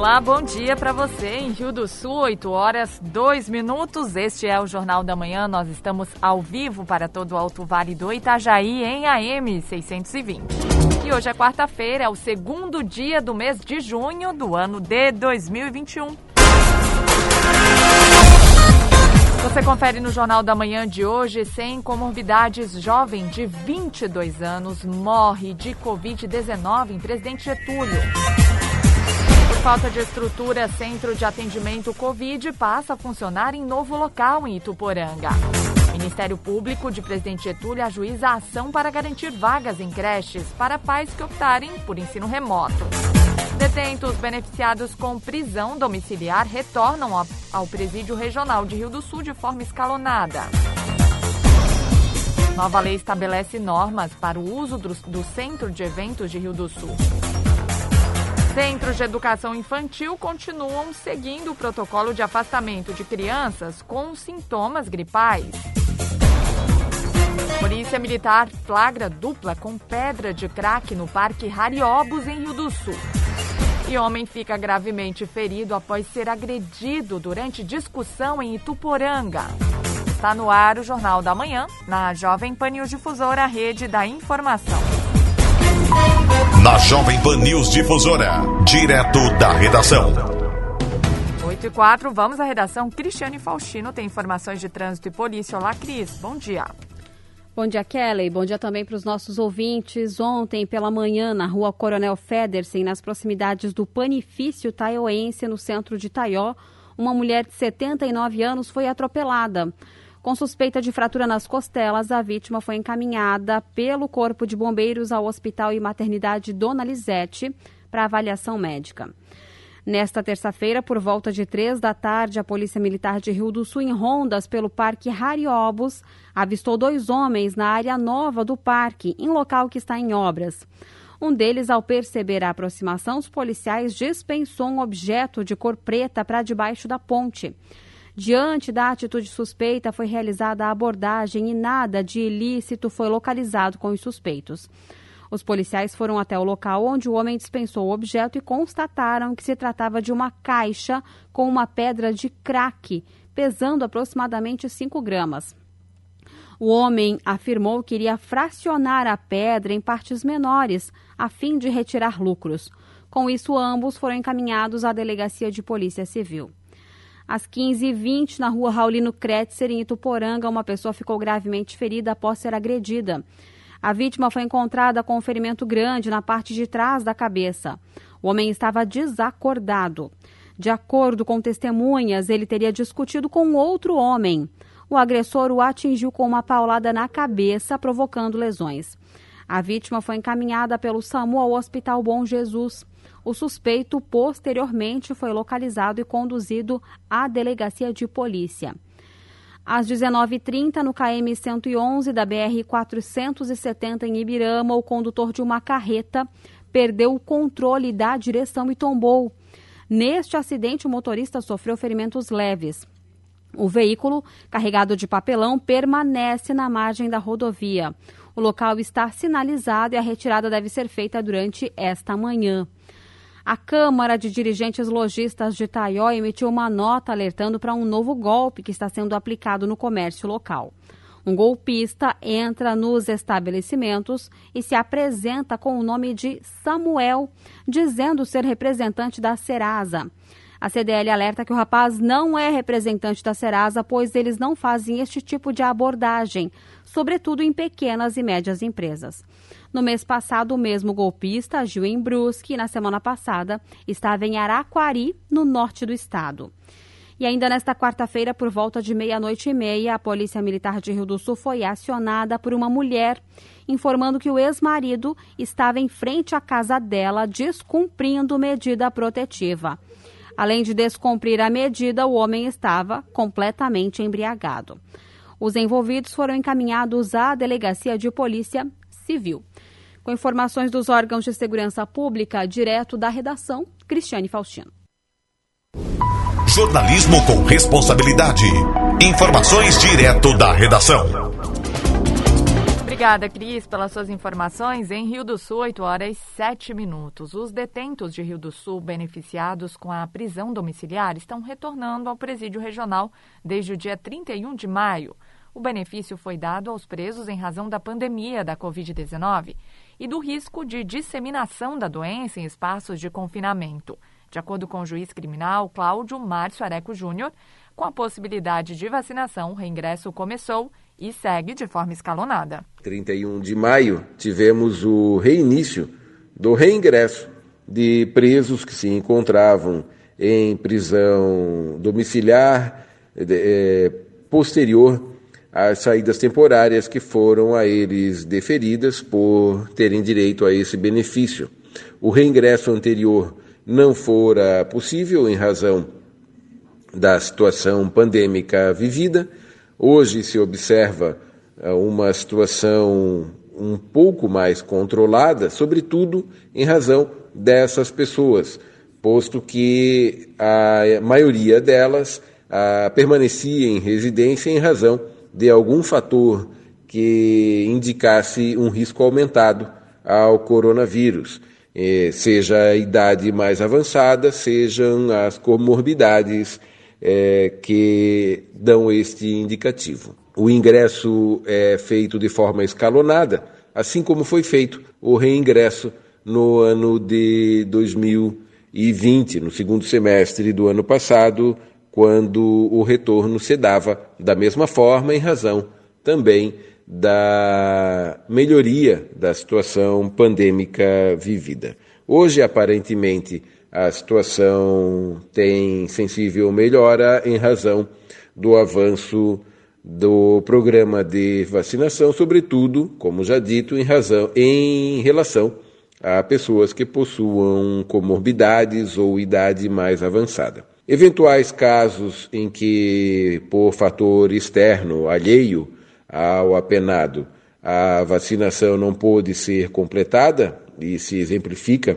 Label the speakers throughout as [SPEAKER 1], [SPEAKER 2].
[SPEAKER 1] Olá, bom dia para você em Rio do Sul, 8 horas 2 minutos. Este é o Jornal da Manhã. Nós estamos ao vivo para todo o Alto Vale do Itajaí em AM 620. E hoje é quarta-feira, é o segundo dia do mês de junho do ano de 2021. Você confere no Jornal da Manhã de hoje, sem comorbidades, jovem de 22 anos morre de Covid-19 em Presidente Getúlio. Falta de estrutura, Centro de Atendimento Covid passa a funcionar em novo local em Ituporanga. Ministério Público de Presidente Getúlio ajuiza a ação para garantir vagas em creches para pais que optarem por ensino remoto. Detentos beneficiados com prisão domiciliar retornam ao Presídio Regional de Rio do Sul de forma escalonada. Nova lei estabelece normas para o uso do Centro de Eventos de Rio do Sul. Centros de educação infantil continuam seguindo o protocolo de afastamento de crianças com sintomas gripais. Polícia Militar flagra dupla com pedra de crack no Parque Hariobos, em Rio do Sul. E homem fica gravemente ferido após ser agredido durante discussão em Ituporanga. Está no ar o Jornal da Manhã, na Jovem Pan News Difusora, rede da informação.
[SPEAKER 2] Na Jovem Pan News Difusora, direto da redação.
[SPEAKER 1] 8 e 4, vamos à redação. Cristiane Faustino tem informações de trânsito e polícia. Olá, Cris. Bom dia.
[SPEAKER 3] Bom dia, Kelly. Bom dia também para os nossos ouvintes. Ontem, pela manhã, na rua Coronel Federsen, nas proximidades do Panifício Taioense, no centro de Taió, uma mulher de 79 anos foi atropelada. Com suspeita de fratura nas costelas, a vítima foi encaminhada pelo Corpo de Bombeiros ao Hospital e Maternidade Dona Lisete para avaliação médica. Nesta terça-feira, por volta de três da tarde, a Polícia Militar de Rio do Sul, em rondas pelo Parque Hariobos, avistou dois homens na área nova do parque, em local que está em obras. Um deles, ao perceber a aproximação, os policiais dispensou um objeto de cor preta para debaixo da ponte. Diante da atitude suspeita, foi realizada a abordagem e nada de ilícito foi localizado com os suspeitos. Os policiais foram até o local onde o homem dispensou o objeto e constataram que se tratava de uma caixa com uma pedra de crack, pesando aproximadamente 5 gramas. O homem afirmou que iria fracionar a pedra em partes menores, a fim de retirar lucros. Com isso, ambos foram encaminhados à Delegacia de Polícia Civil. Às 15h20, na rua Raulino Kretzer, em Ituporanga, uma pessoa ficou gravemente ferida após ser agredida. A vítima foi encontrada com um ferimento grande na parte de trás da cabeça. O homem estava desacordado. De acordo com testemunhas, ele teria discutido com outro homem. O agressor o atingiu com uma paulada na cabeça, provocando lesões. A vítima foi encaminhada pelo SAMU ao Hospital Bom Jesus. O suspeito posteriormente foi localizado e conduzido à delegacia de polícia. Às 19h30, no KM 111 da BR 470 em Ibirama, o condutor de uma carreta perdeu o controle da direção e tombou. Neste acidente, o motorista sofreu ferimentos leves. O veículo, carregado de papelão, permanece na margem da rodovia. O local está sinalizado e a retirada deve ser feita durante esta manhã. A Câmara de Dirigentes Logistas de Taió emitiu uma nota alertando para um novo golpe que está sendo aplicado no comércio local. Um golpista entra nos estabelecimentos e se apresenta com o nome de Samuel, dizendo ser representante da Serasa. A CDL alerta que o rapaz não é representante da Serasa, pois eles não fazem este tipo de abordagem, sobretudo em pequenas e médias empresas. No mês passado, o mesmo golpista agiu em Brusque e, na semana passada, estava em Araquari, no norte do estado. E ainda nesta quarta-feira, por volta de meia-noite e meia, a Polícia Militar de Rio do Sul foi acionada por uma mulher, informando que o ex-marido estava em frente à casa dela, descumprindo medida protetiva. Além de descumprir a medida, o homem estava completamente embriagado. Os envolvidos foram encaminhados à Delegacia de Polícia Civil. Com informações dos órgãos de segurança pública, direto da redação, Cristiane Faustino.
[SPEAKER 2] Jornalismo com responsabilidade. Informações direto da redação.
[SPEAKER 1] Obrigada, Cris, pelas suas informações. Em Rio do Sul, 8 horas e 7 minutos. Os detentos de Rio do Sul beneficiados com a prisão domiciliar estão retornando ao presídio regional desde o dia 31 de maio. O benefício foi dado aos presos em razão da pandemia da Covid-19 e do risco de disseminação da doença em espaços de confinamento. De acordo com o juiz criminal Cláudio Márcio Areco Júnior, com a possibilidade de vacinação, o reingresso começou e segue de forma escalonada.
[SPEAKER 4] 31 de maio, tivemos o reinício do reingresso de presos que se encontravam em prisão domiciliar é, posterior às saídas temporárias que foram a eles deferidas por terem direito a esse benefício. O reingresso anterior não fora possível em razão da situação pandêmica vivida Hoje se observa eh, uma situação um pouco mais controlada, sobretudo em razão dessas pessoas, posto que a maioria delas a, permanecia em residência em razão de algum fator que indicasse um risco aumentado ao coronavírus, eh, seja a idade mais avançada, sejam as comorbidades é, que dão este indicativo. O ingresso é feito de forma escalonada, assim como foi feito o reingresso no ano de 2020, no segundo semestre do ano passado, quando o retorno se dava da mesma forma, em razão também da melhoria da situação pandêmica vivida. Hoje, aparentemente, a situação tem sensível melhora em razão do avanço do programa de vacinação, sobretudo, como já dito, em razão em relação a pessoas que possuam comorbidades ou idade mais avançada. Eventuais casos em que, por fator externo, alheio ao apenado, a vacinação não pôde ser completada, e se exemplifica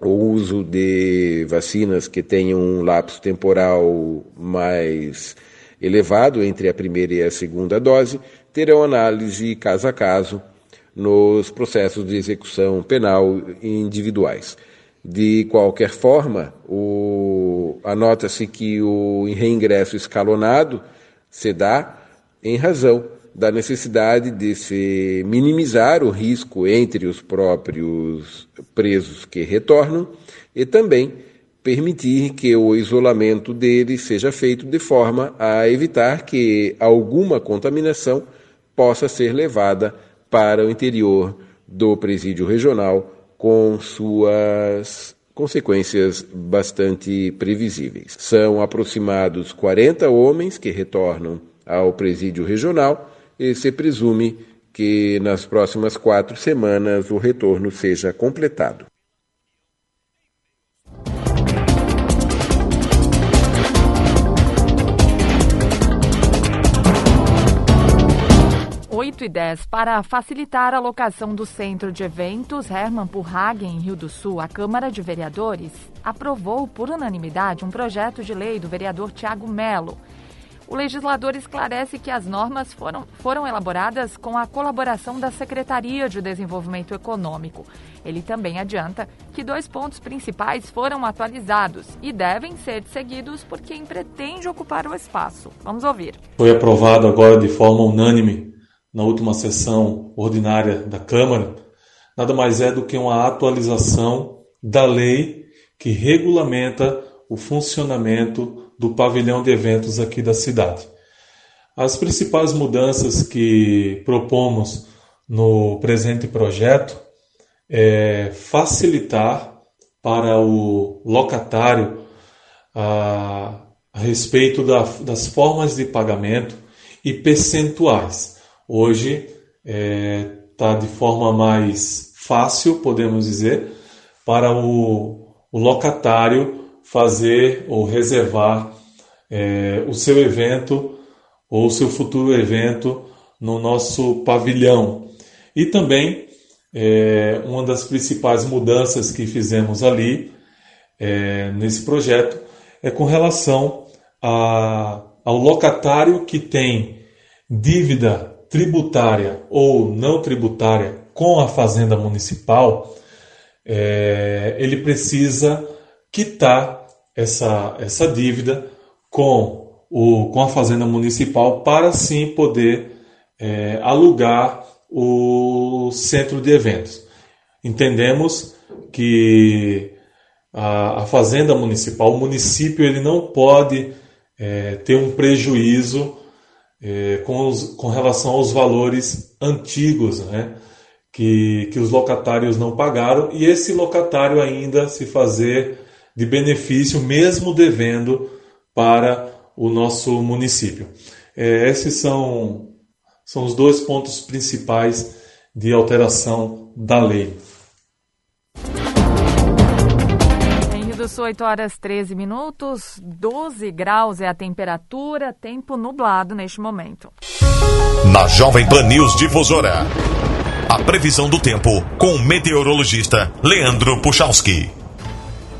[SPEAKER 4] o uso de vacinas que tenham um lapso temporal mais elevado entre a primeira e a segunda dose, terão análise caso a caso nos processos de execução penal individuais. De qualquer forma, anota-se que o reingresso escalonado se dá em razão da necessidade de se minimizar o risco entre os próprios presos que retornam e também permitir que o isolamento deles seja feito de forma a evitar que alguma contaminação possa ser levada para o interior do presídio regional com suas consequências bastante previsíveis. São aproximados 40 homens que retornam ao presídio regional e se presume que nas próximas quatro semanas o retorno seja completado.
[SPEAKER 1] Oito e dez para facilitar a locação do centro de eventos Hermann Purhagen, em Rio do Sul, a Câmara de Vereadores aprovou por unanimidade um projeto de lei do vereador Tiago Melo o legislador esclarece que as normas foram, foram elaboradas com a colaboração da Secretaria de Desenvolvimento Econômico. Ele também adianta que dois pontos principais foram atualizados e devem ser seguidos por quem pretende ocupar o espaço. Vamos ouvir.
[SPEAKER 5] Foi aprovado agora de forma unânime na última sessão ordinária da Câmara, nada mais é do que uma atualização da lei que regulamenta o funcionamento do pavilhão de eventos aqui da cidade. As principais mudanças que propomos no presente projeto é facilitar para o locatário a, a respeito da, das formas de pagamento e percentuais. Hoje está é, tá de forma mais fácil, podemos dizer, para o, o locatário fazer ou reservar é, o seu evento ou o seu futuro evento no nosso pavilhão. E também é, uma das principais mudanças que fizemos ali é, nesse projeto é com relação a, ao locatário que tem dívida tributária ou não tributária com a fazenda municipal, é, ele precisa quitar essa, essa dívida com, o, com a fazenda municipal para sim poder é, alugar o centro de eventos. Entendemos que a, a fazenda municipal, o município, ele não pode é, ter um prejuízo é, com, os, com relação aos valores antigos né, que, que os locatários não pagaram e esse locatário ainda se fazer de benefício, mesmo devendo para o nosso município. É, esses são, são os dois pontos principais de alteração da lei.
[SPEAKER 1] Sul, 8 horas 13 minutos, 12 graus é a temperatura, tempo nublado neste momento.
[SPEAKER 2] Na Jovem Pan News Difusora, a previsão do tempo com o meteorologista Leandro Puchalski.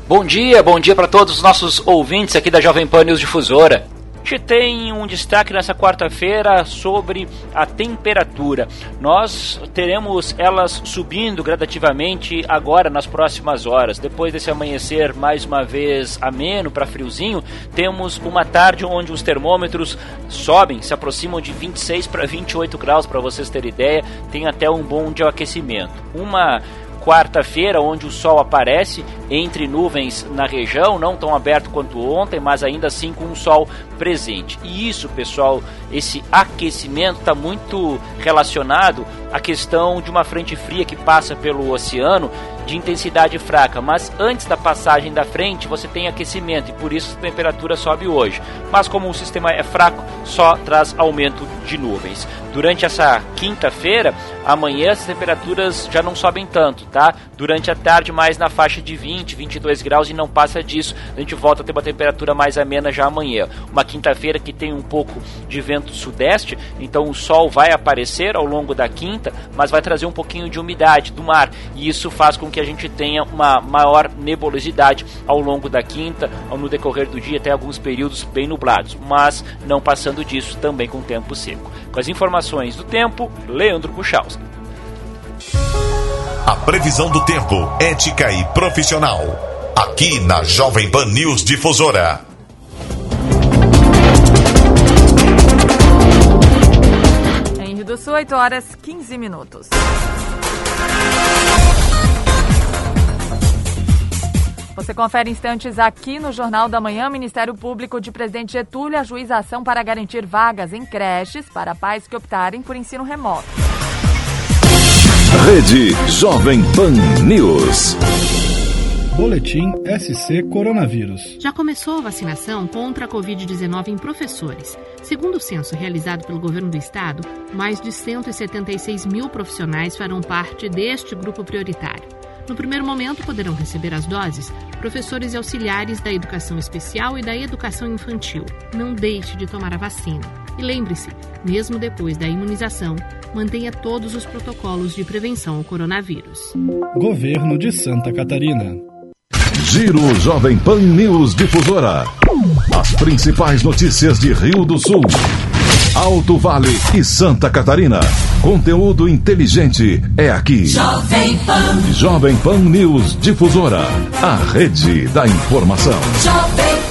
[SPEAKER 6] Bom dia, bom dia para todos os nossos ouvintes aqui da Jovem Pan News Difusora gente tem um destaque nessa quarta-feira sobre a temperatura. Nós teremos elas subindo gradativamente agora nas próximas horas. Depois desse amanhecer mais uma vez ameno para friozinho, temos uma tarde onde os termômetros sobem, se aproximam de 26 para 28 graus para vocês terem ideia. Tem até um bom de aquecimento. Uma quarta-feira, onde o sol aparece entre nuvens na região, não tão aberto quanto ontem, mas ainda assim com um sol presente. E isso, pessoal, esse aquecimento está muito relacionado à questão de uma frente fria que passa pelo oceano de intensidade fraca, mas antes da passagem da frente você tem aquecimento e por isso a temperatura sobe hoje. Mas como o sistema é fraco, só traz aumento de nuvens. Durante essa quinta-feira, amanhã as temperaturas já não sobem tanto, tá? Durante a tarde mais na faixa de 20, 22 graus e não passa disso. A gente volta a ter uma temperatura mais amena já amanhã. Uma quinta-feira que tem um pouco de vento sudeste, então o sol vai aparecer ao longo da quinta, mas vai trazer um pouquinho de umidade do mar e isso faz com que a gente tenha uma maior nebulosidade ao longo da quinta, ou no decorrer do dia, até alguns períodos bem nublados, mas não passando disso também com tempo seco. Com as informações do tempo, Leandro Puchalski.
[SPEAKER 2] A previsão do tempo, ética e profissional. Aqui na Jovem Pan News Difusora.
[SPEAKER 1] Rio do Sul, 8 horas 15 minutos. Você confere instantes aqui no Jornal da Manhã. Ministério Público de Presidente Getúlio ajuiza ação para garantir vagas em creches para pais que optarem por ensino remoto.
[SPEAKER 2] Rede Jovem Pan News.
[SPEAKER 7] Boletim SC Coronavírus.
[SPEAKER 8] Já começou a vacinação contra a Covid-19 em professores. Segundo o censo realizado pelo governo do estado, mais de 176 mil profissionais farão parte deste grupo prioritário. No primeiro momento, poderão receber as doses professores e auxiliares da educação especial e da educação infantil. Não deixe de tomar a vacina. E lembre-se, mesmo depois da imunização, mantenha todos os protocolos de prevenção ao coronavírus.
[SPEAKER 7] Governo de Santa Catarina.
[SPEAKER 2] Giro Jovem Pan News Difusora. As principais notícias de Rio do Sul. Alto Vale e Santa Catarina. Conteúdo inteligente é aqui.
[SPEAKER 9] Jovem Pan.
[SPEAKER 2] Jovem Pan News Difusora. A rede da informação.
[SPEAKER 9] Jovem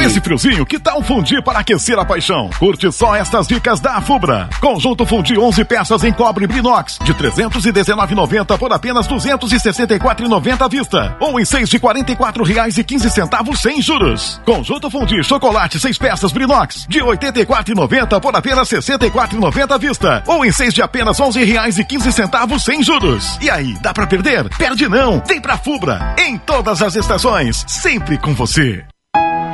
[SPEAKER 10] Com esse friozinho, que tal fundir para aquecer a paixão? Curte só estas dicas da Fubra. Conjunto fundir 11 peças em cobre Brinox de 319,90 por apenas 264,90 à vista. Ou em 6 de R$ 44,15 sem juros. Conjunto fundir chocolate 6 peças Brinox de 84,90 por apenas 64,90 à vista. Ou em 6 de apenas R$ 11,15 sem juros. E aí, dá para perder? Perde não! Vem pra Fubra. Em todas as estações, sempre com você.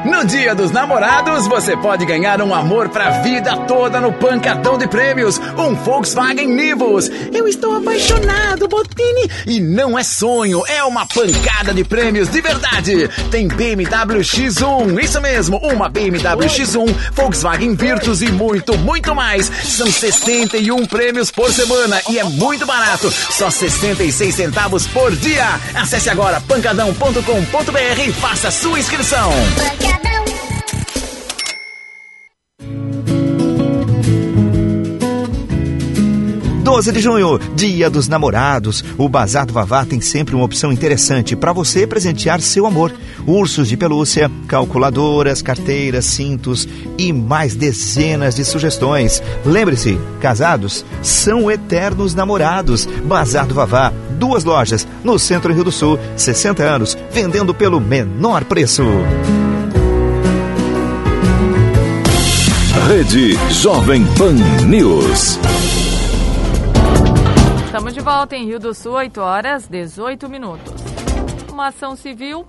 [SPEAKER 11] No Dia dos Namorados, você pode ganhar um amor pra vida toda no Pancadão de Prêmios, um Volkswagen Nivus. Eu estou apaixonado, Botini, e não é sonho, é uma pancada de prêmios de verdade. Tem BMW X1, isso mesmo, uma BMW X1, Volkswagen Virtus e muito, muito mais. São 61 prêmios por semana e é muito barato, só 66 centavos por dia. Acesse agora pancadão.com.br e faça sua inscrição.
[SPEAKER 12] 12 de junho, Dia dos Namorados. O Bazar do Vavá tem sempre uma opção interessante para você presentear seu amor. Ursos de pelúcia, calculadoras, carteiras, cintos e mais dezenas de sugestões. Lembre-se, casados são eternos namorados. Bazar do Vavá, duas lojas no centro Rio do Sul, 60 anos, vendendo pelo menor preço.
[SPEAKER 2] Rede Jovem Pan News.
[SPEAKER 1] Estamos de volta em Rio do Sul, 8 horas 18 minutos. Uma ação civil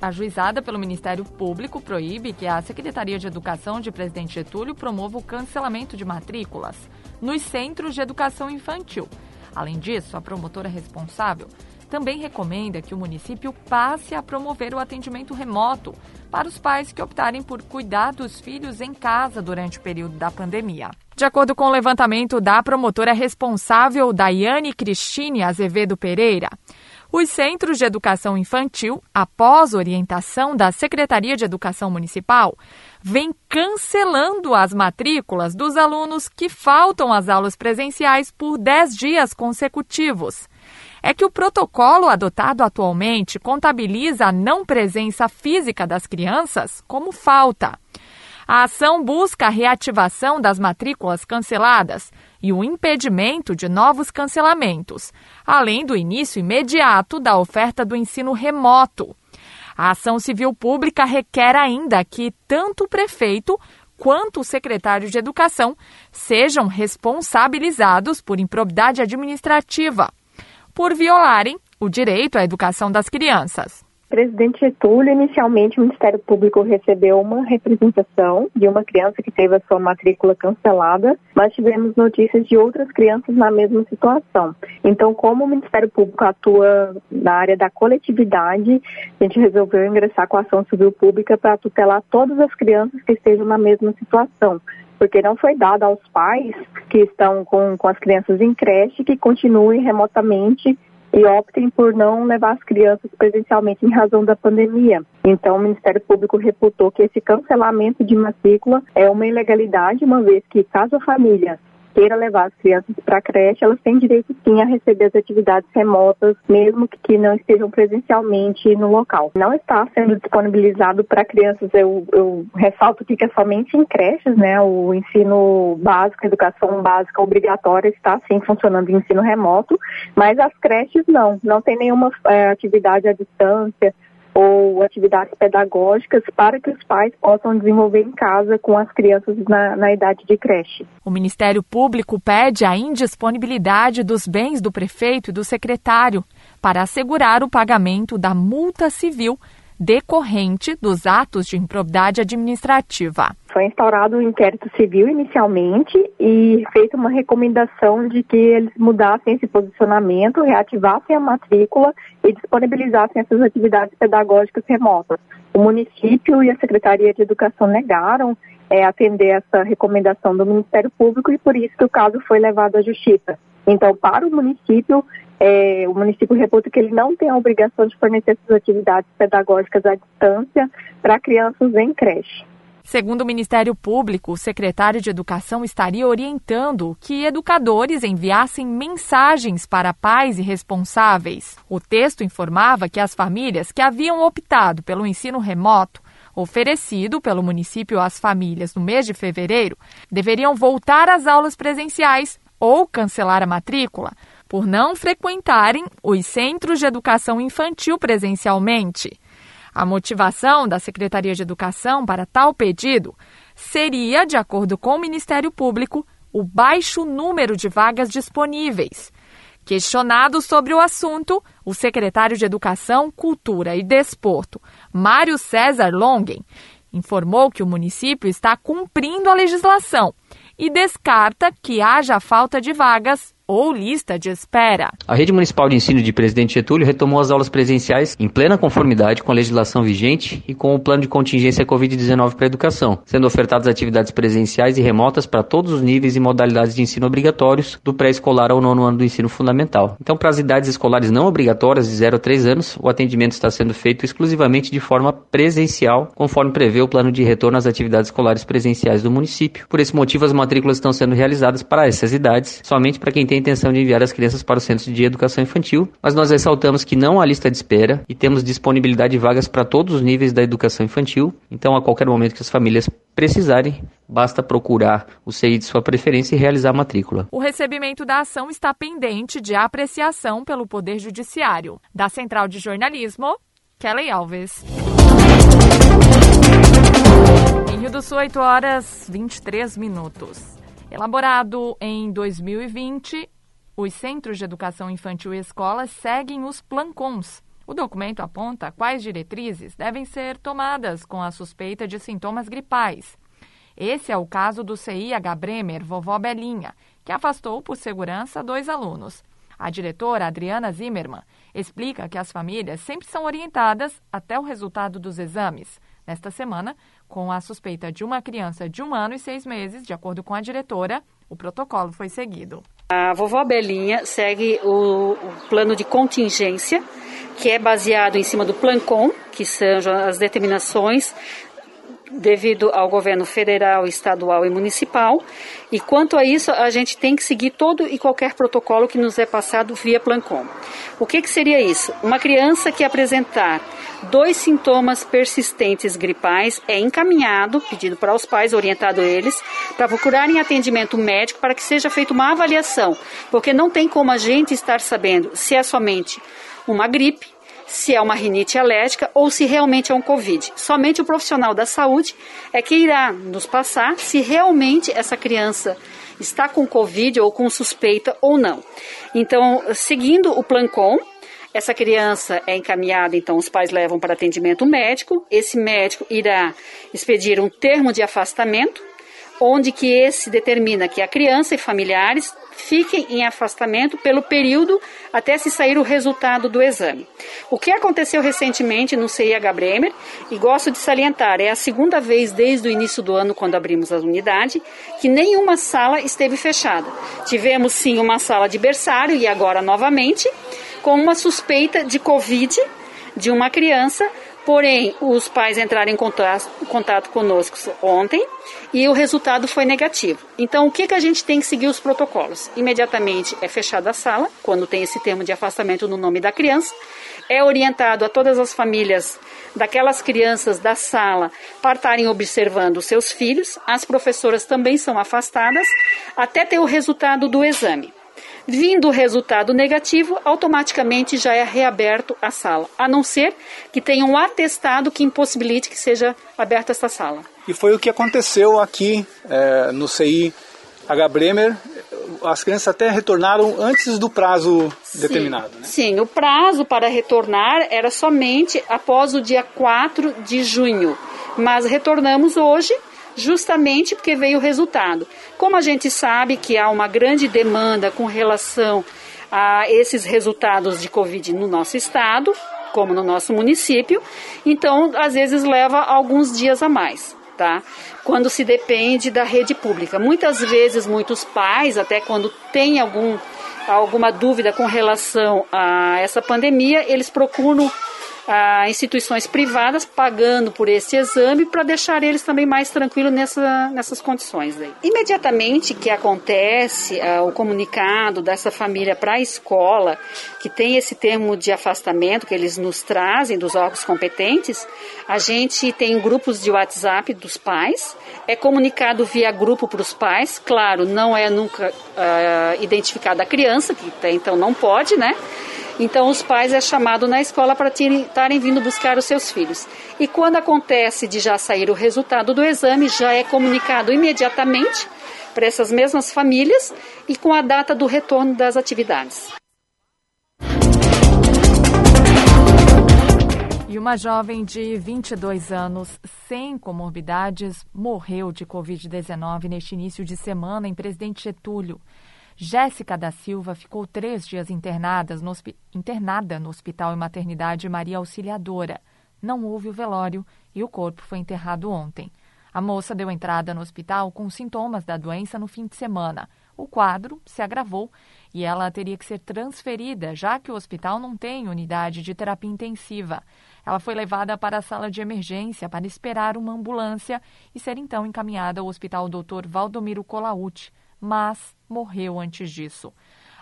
[SPEAKER 1] ajuizada pelo Ministério Público proíbe que a Secretaria de Educação de Presidente Getúlio promova o cancelamento de matrículas nos centros de educação infantil. Além disso, a promotora responsável também recomenda que o município passe a promover o atendimento remoto para os pais que optarem por cuidar dos filhos em casa durante o período da pandemia. De acordo com o levantamento da promotora responsável, Daiane Cristine Azevedo Pereira, os centros de educação infantil, após orientação da Secretaria de Educação Municipal, vêm cancelando as matrículas dos alunos que faltam às aulas presenciais por 10 dias consecutivos. É que o protocolo adotado atualmente contabiliza a não presença física das crianças como falta. A ação busca a reativação das matrículas canceladas e o impedimento de novos cancelamentos, além do início imediato da oferta do ensino remoto. A ação civil pública requer ainda que tanto o prefeito quanto o secretário de Educação sejam responsabilizados por improbidade administrativa, por violarem o direito à educação das crianças
[SPEAKER 13] presidente Getúlio, inicialmente o Ministério Público recebeu uma representação de uma criança que teve a sua matrícula cancelada, mas tivemos notícias de outras crianças na mesma situação. Então, como o Ministério Público atua na área da coletividade, a gente resolveu ingressar com a ação civil pública para tutelar todas as crianças que estejam na mesma situação porque não foi dado aos pais que estão com, com as crianças em creche que continuem remotamente e optem por não levar as crianças presencialmente em razão da pandemia. Então, o Ministério Público reputou que esse cancelamento de matrícula é uma ilegalidade, uma vez que, caso a família queira levar as crianças para a creche, elas têm direito sim a receber as atividades remotas, mesmo que não estejam presencialmente no local. Não está sendo disponibilizado para crianças, eu, eu ressalto aqui que é somente em creches, né? O ensino básico, educação básica obrigatória está sim funcionando em ensino remoto, mas as creches não, não tem nenhuma é, atividade à distância, ou atividades pedagógicas para que os pais possam desenvolver em casa com as crianças na, na idade de creche.
[SPEAKER 1] O Ministério Público pede a indisponibilidade dos bens do prefeito e do secretário para assegurar o pagamento da multa civil decorrente dos atos de improbidade administrativa.
[SPEAKER 13] Foi instaurado um inquérito civil inicialmente e feita uma recomendação de que eles mudassem esse posicionamento, reativassem a matrícula e disponibilizassem essas atividades pedagógicas remotas. O município e a Secretaria de Educação negaram é, atender essa recomendação do Ministério Público e por isso que o caso foi levado à Justiça. Então, para o município, é, o município reputa que ele não tem a obrigação de fornecer essas atividades pedagógicas à distância para crianças em creche.
[SPEAKER 1] Segundo o Ministério Público, o secretário de Educação estaria orientando que educadores enviassem mensagens para pais e responsáveis. O texto informava que as famílias que haviam optado pelo ensino remoto oferecido pelo município às famílias no mês de fevereiro deveriam voltar às aulas presenciais ou cancelar a matrícula por não frequentarem os centros de educação infantil presencialmente. A motivação da Secretaria de Educação para tal pedido seria, de acordo com o Ministério Público, o baixo número de vagas disponíveis. Questionado sobre o assunto, o secretário de Educação, Cultura e Desporto, Mário César Longen, informou que o município está cumprindo a legislação e descarta que haja falta de vagas ou lista de espera.
[SPEAKER 14] A Rede Municipal de Ensino de Presidente Getúlio retomou as aulas presenciais em plena conformidade com a legislação vigente e com o plano de contingência Covid-19 para a educação, sendo ofertadas atividades presenciais e remotas para todos os níveis e modalidades de ensino obrigatórios, do pré-escolar ao nono ano do ensino fundamental. Então, para as idades escolares não obrigatórias, de 0 a 3 anos, o atendimento está sendo feito exclusivamente de forma presencial, conforme prevê o plano de retorno às atividades escolares presenciais do município. Por esse motivo, as matrículas estão sendo realizadas para essas idades, somente para quem tem tem intenção de enviar as crianças para o centro de educação infantil, mas nós ressaltamos que não há lista de espera e temos disponibilidade de vagas para todos os níveis da educação infantil. Então, a qualquer momento que as famílias precisarem, basta procurar o CI de sua preferência e realizar a matrícula.
[SPEAKER 1] O recebimento da ação está pendente de apreciação pelo Poder Judiciário. Da Central de Jornalismo, Kelly Alves. Em Rio do Sul, 8 horas 23 minutos. Elaborado em 2020, os Centros de Educação Infantil e Escolas seguem os plancons. O documento aponta quais diretrizes devem ser tomadas com a suspeita de sintomas gripais. Esse é o caso do CIH Bremer Vovó Belinha, que afastou por segurança dois alunos. A diretora Adriana Zimmermann explica que as famílias sempre são orientadas até o resultado dos exames. Nesta semana, com a suspeita de uma criança de um ano e seis meses, de acordo com a diretora, o protocolo foi seguido.
[SPEAKER 15] A vovó Belinha segue o, o plano de contingência, que é baseado em cima do Plancom, que são as determinações devido ao governo federal, estadual e municipal. E quanto a isso, a gente tem que seguir todo e qualquer protocolo que nos é passado via Plancom. O que, que seria isso? Uma criança que apresentar dois sintomas persistentes gripais é encaminhado, pedido para os pais, orientado eles, para procurarem atendimento médico para que seja feita uma avaliação, porque não tem como a gente estar sabendo se é somente uma gripe se é uma rinite alérgica ou se realmente é um Covid. Somente o profissional da saúde é que irá nos passar se realmente essa criança está com Covid ou com suspeita ou não. Então, seguindo o Plancom, essa criança é encaminhada, então os pais levam para atendimento médico. Esse médico irá expedir um termo de afastamento, onde que esse determina que a criança e familiares fiquem em afastamento pelo período até se sair o resultado do exame. O que aconteceu recentemente no CIH Bremer, e gosto de salientar, é a segunda vez desde o início do ano, quando abrimos a unidade, que nenhuma sala esteve fechada. Tivemos sim uma sala de berçário e agora novamente, com uma suspeita de Covid de uma criança, Porém, os pais entraram em contato, contato conosco ontem e o resultado foi negativo. Então, o que, que a gente tem que seguir os protocolos? Imediatamente é fechada a sala, quando tem esse termo de afastamento no nome da criança. É orientado a todas as famílias daquelas crianças da sala para estarem observando seus filhos. As professoras também são afastadas até ter o resultado do exame. Vindo o resultado negativo, automaticamente já é reaberto a sala, a não ser que tenha um atestado que impossibilite que seja aberta essa sala.
[SPEAKER 16] E foi o que aconteceu aqui é, no CI H. Bremer. As crianças até retornaram antes do prazo sim, determinado. Né?
[SPEAKER 15] Sim, o prazo para retornar era somente após o dia 4 de junho. Mas retornamos hoje justamente porque veio o resultado. Como a gente sabe que há uma grande demanda com relação a esses resultados de Covid no nosso estado, como no nosso município, então às vezes leva alguns dias a mais. Tá? Quando se depende da rede pública. Muitas vezes, muitos pais, até quando tem algum, alguma dúvida com relação a essa pandemia, eles procuram a instituições privadas pagando por esse exame para deixar eles também mais tranquilos nessa, nessas condições. Aí. Imediatamente que acontece uh, o comunicado dessa família para a escola, que tem esse termo de afastamento que eles nos trazem dos órgãos competentes, a gente tem grupos de WhatsApp dos pais, é comunicado via grupo para os pais, claro, não é nunca uh, identificada a criança, que até então não pode, né? Então, os pais é chamado na escola para estarem vindo buscar os seus filhos. E quando acontece de já sair o resultado do exame, já é comunicado imediatamente para essas mesmas famílias e com a data do retorno das atividades.
[SPEAKER 1] E uma jovem de 22 anos, sem comorbidades, morreu de Covid-19 neste início de semana em Presidente Getúlio. Jéssica da Silva ficou três dias internada no, internada no Hospital e Maternidade Maria Auxiliadora. Não houve o velório e o corpo foi enterrado ontem. A moça deu entrada no hospital com sintomas da doença no fim de semana. O quadro se agravou e ela teria que ser transferida, já que o hospital não tem unidade de terapia intensiva. Ela foi levada para a sala de emergência para esperar uma ambulância e ser então encaminhada ao Hospital Dr. Valdomiro Colaute, mas morreu antes disso.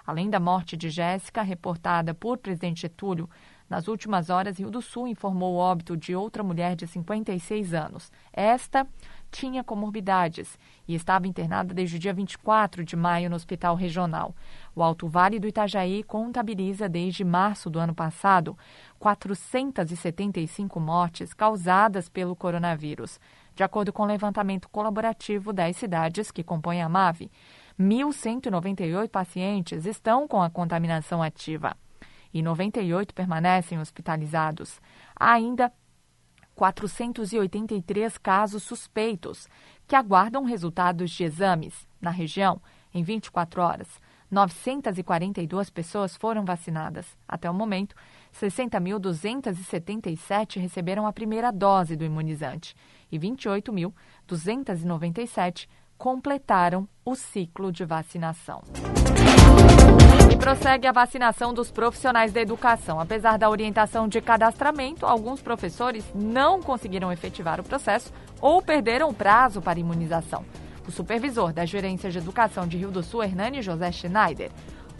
[SPEAKER 1] Além da morte de Jéssica, reportada por presidente Getúlio, nas últimas horas, Rio do Sul informou o óbito de outra mulher de 56 anos. Esta tinha comorbidades e estava internada desde o dia 24 de maio no Hospital Regional. O Alto Vale do Itajaí contabiliza desde março do ano passado 475 mortes causadas pelo coronavírus. De acordo com o levantamento colaborativo das cidades que compõem a MAVE, 1.198 pacientes estão com a contaminação ativa e 98 permanecem hospitalizados. Há ainda 483 casos suspeitos que aguardam resultados de exames na região em 24 horas. 942 pessoas foram vacinadas. Até o momento, 60.277 receberam a primeira dose do imunizante e 28.297 completaram o ciclo de vacinação. E prossegue a vacinação dos profissionais da educação. Apesar da orientação de cadastramento, alguns professores não conseguiram efetivar o processo ou perderam o prazo para imunização. O supervisor da Gerência de Educação de Rio do Sul, Hernani José Schneider,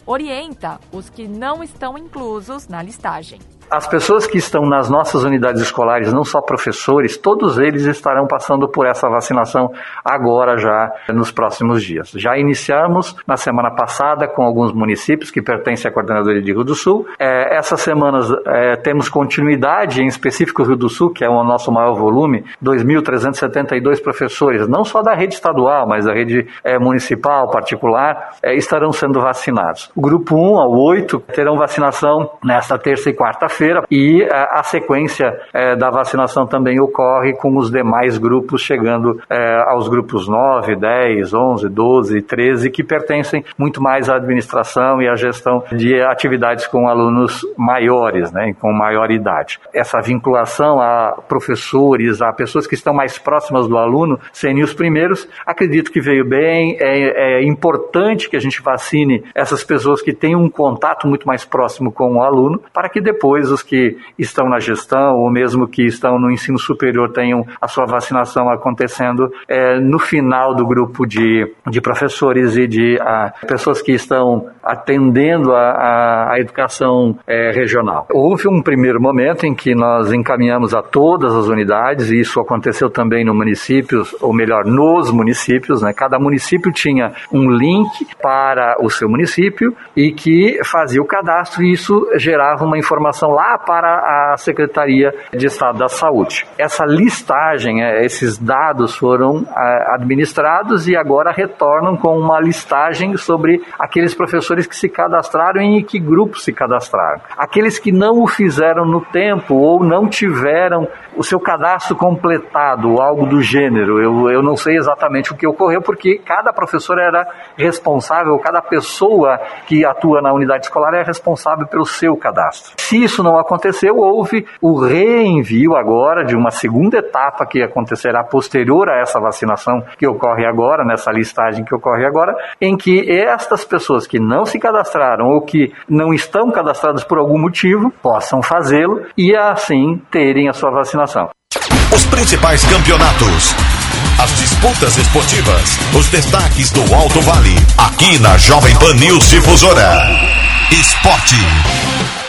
[SPEAKER 1] orienta os que não estão inclusos na listagem.
[SPEAKER 17] As pessoas que estão nas nossas unidades escolares, não só professores, todos eles estarão passando por essa vacinação agora já nos próximos dias. Já iniciamos na semana passada com alguns municípios que pertencem à Coordenadoria de Rio do Sul. É, essas semanas é, temos continuidade, em específico Rio do Sul, que é o nosso maior volume, 2.372 professores, não só da rede estadual, mas da rede é, municipal, particular, é, estarão sendo vacinados. O grupo 1 ao 8 terão vacinação nesta terça e quarta-feira e a, a sequência é, da vacinação também ocorre com os demais grupos, chegando é, aos grupos 9, 10, 11, 12, 13, que pertencem muito mais à administração e à gestão de atividades com alunos maiores, né, com maior idade. Essa vinculação a professores, a pessoas que estão mais próximas do aluno, serem os primeiros, acredito que veio bem. É, é importante que a gente vacine essas pessoas que têm um contato muito mais próximo com o aluno, para que depois os que estão na gestão ou mesmo que estão no ensino superior tenham a sua vacinação acontecendo é, no final do grupo de, de professores e de a, pessoas que estão atendendo a, a, a educação é, regional. Houve um primeiro momento em que nós encaminhamos a todas as unidades, e isso aconteceu também no municípios, ou melhor, nos municípios, né? cada município tinha um link para o seu município e que fazia o cadastro e isso gerava uma informação lá para a Secretaria de Estado da Saúde. Essa listagem, é, esses dados foram é, administrados e agora retornam com uma listagem sobre aqueles professores que se cadastraram e em que grupo se cadastraram. Aqueles que não o fizeram no tempo ou não tiveram o seu cadastro completado, algo do gênero. Eu, eu não sei exatamente o que ocorreu, porque cada professor era responsável, cada pessoa que atua na unidade escolar é responsável pelo seu cadastro. Se isso não aconteceu, houve o reenvio agora de uma segunda etapa que acontecerá posterior a essa vacinação que ocorre agora, nessa listagem que ocorre agora, em que estas pessoas que não se cadastraram ou que não estão cadastradas por algum motivo possam fazê-lo e assim terem a sua vacinação.
[SPEAKER 2] Os principais campeonatos. As disputas esportivas, os destaques do Alto Vale, aqui na Jovem Pan News Difusora. Esporte.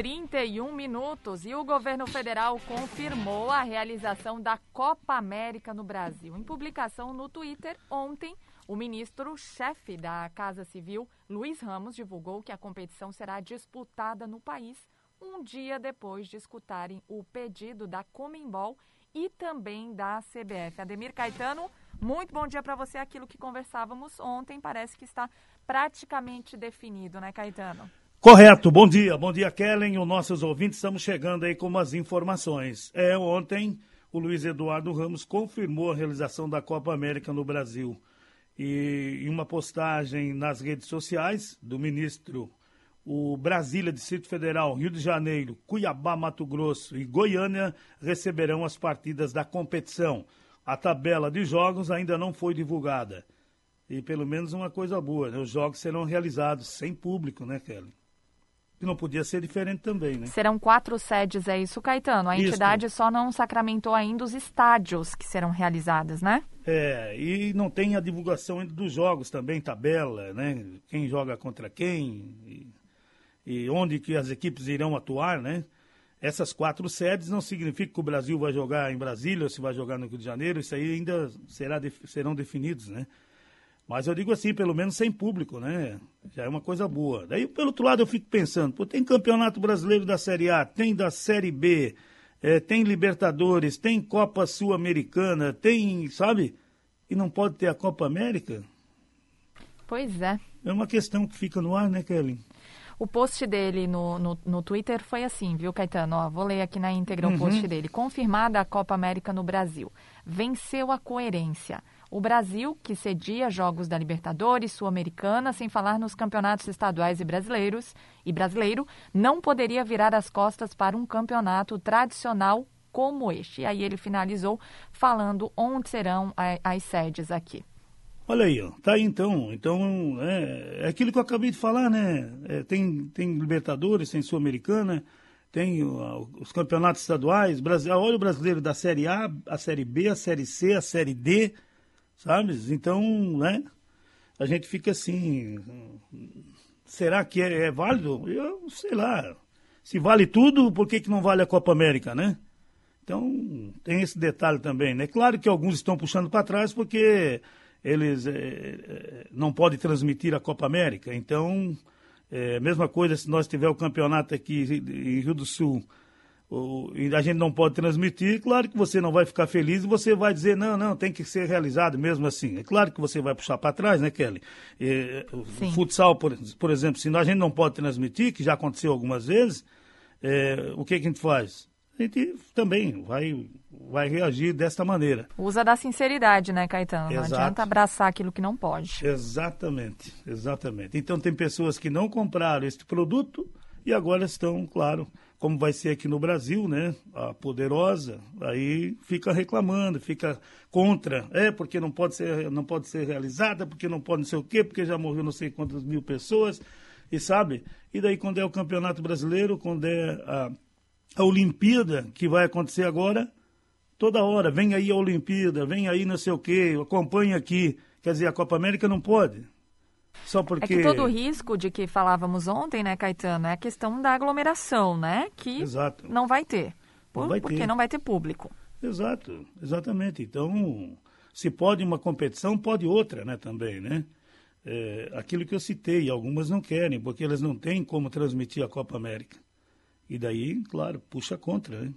[SPEAKER 1] 31 minutos e o governo federal confirmou a realização da Copa América no Brasil. Em publicação no Twitter, ontem, o ministro-chefe da Casa Civil, Luiz Ramos, divulgou que a competição será disputada no país um dia depois de escutarem o pedido da Comembol e também da CBF. Ademir Caetano, muito bom dia para você. Aquilo que conversávamos ontem parece que está praticamente definido, né, Caetano?
[SPEAKER 18] Correto, bom dia, bom dia Kellen, os nossos ouvintes, estamos chegando aí com umas informações. É, ontem o Luiz Eduardo Ramos confirmou a realização da Copa América no Brasil. E em uma postagem nas redes sociais do ministro, o Brasília, Distrito Federal, Rio de Janeiro, Cuiabá, Mato Grosso e Goiânia receberão as partidas da competição. A tabela de jogos ainda não foi divulgada. E pelo menos uma coisa boa, né? os jogos serão realizados sem público, né, Kelly? Que não podia ser diferente também, né?
[SPEAKER 1] Serão quatro sedes, é isso, Caetano? A isso. entidade só não sacramentou ainda os estádios que serão realizados, né?
[SPEAKER 18] É, e não tem a divulgação ainda dos jogos também, tabela, né? Quem joga contra quem e, e onde que as equipes irão atuar, né? Essas quatro sedes não significa que o Brasil vai jogar em Brasília ou se vai jogar no Rio de Janeiro, isso aí ainda será, serão definidos, né? Mas eu digo assim, pelo menos sem público, né? Já é uma coisa boa. Daí, pelo outro lado, eu fico pensando, pô, tem campeonato brasileiro da Série A, tem da Série B, é, tem Libertadores, tem Copa Sul-Americana, tem, sabe? E não pode ter a Copa América?
[SPEAKER 1] Pois é.
[SPEAKER 18] É uma questão que fica no ar, né, Kelly?
[SPEAKER 1] O post dele no, no, no Twitter foi assim, viu, Caetano? Ó, vou ler aqui na íntegra uhum. o post dele. Confirmada a Copa América no Brasil. Venceu a coerência. O Brasil, que cedia jogos da Libertadores, Sul-Americana, sem falar nos campeonatos estaduais e brasileiros, e brasileiro, não poderia virar as costas para um campeonato tradicional como este. E aí ele finalizou falando onde serão as sedes aqui.
[SPEAKER 18] Olha aí, ó. tá aí então. Então, é, é aquilo que eu acabei de falar, né? É, tem, tem Libertadores, tem Sul-Americana, tem os campeonatos estaduais. Brasil, olha o brasileiro da Série A, a Série B, a Série C, a Série D Então, né? A gente fica assim, será que é, é, válido? Eu sei lá. Se vale tudo, por que, que não vale a Copa América, né? Então, tem esse detalhe também, né? Claro que alguns estão puxando para trás porque eles é, não podem transmitir a Copa América. Então, é, mesma coisa se nós tiver o campeonato aqui em Rio do Sul a gente não pode transmitir, claro que você não vai ficar feliz e você vai dizer, não, não, tem que ser realizado mesmo assim. É claro que você vai puxar para trás, né, Kelly? Futsal, por, por exemplo, se a gente não pode transmitir, que já aconteceu algumas vezes, é, o que, que a gente faz? A gente também vai, vai reagir desta maneira.
[SPEAKER 1] Usa da sinceridade, né, Caetano? Não adianta abraçar aquilo que não pode.
[SPEAKER 18] Exatamente, exatamente. Então tem pessoas que não compraram este produto e agora estão, claro, como vai ser aqui no Brasil, né? A poderosa, aí fica reclamando, fica contra, é porque não pode ser, não pode ser realizada, porque não pode não sei o quê, porque já morreu não sei quantas mil pessoas, e sabe? E daí quando é o Campeonato Brasileiro, quando é a, a Olimpíada que vai acontecer agora, toda hora, vem aí a Olimpíada, vem aí não sei o quê, acompanha aqui. Quer dizer, a Copa América não pode. Só porque...
[SPEAKER 1] É que todo o risco de que falávamos ontem, né, Caetano, é a questão da aglomeração, né? Que
[SPEAKER 18] Exato.
[SPEAKER 1] não vai ter. Por,
[SPEAKER 18] não vai
[SPEAKER 1] porque
[SPEAKER 18] ter.
[SPEAKER 1] não vai ter público.
[SPEAKER 18] Exato, exatamente. Então, se pode uma competição, pode outra, né, também, né? É, aquilo que eu citei, algumas não querem, porque elas não têm como transmitir a Copa América. E daí, claro, puxa contra, né?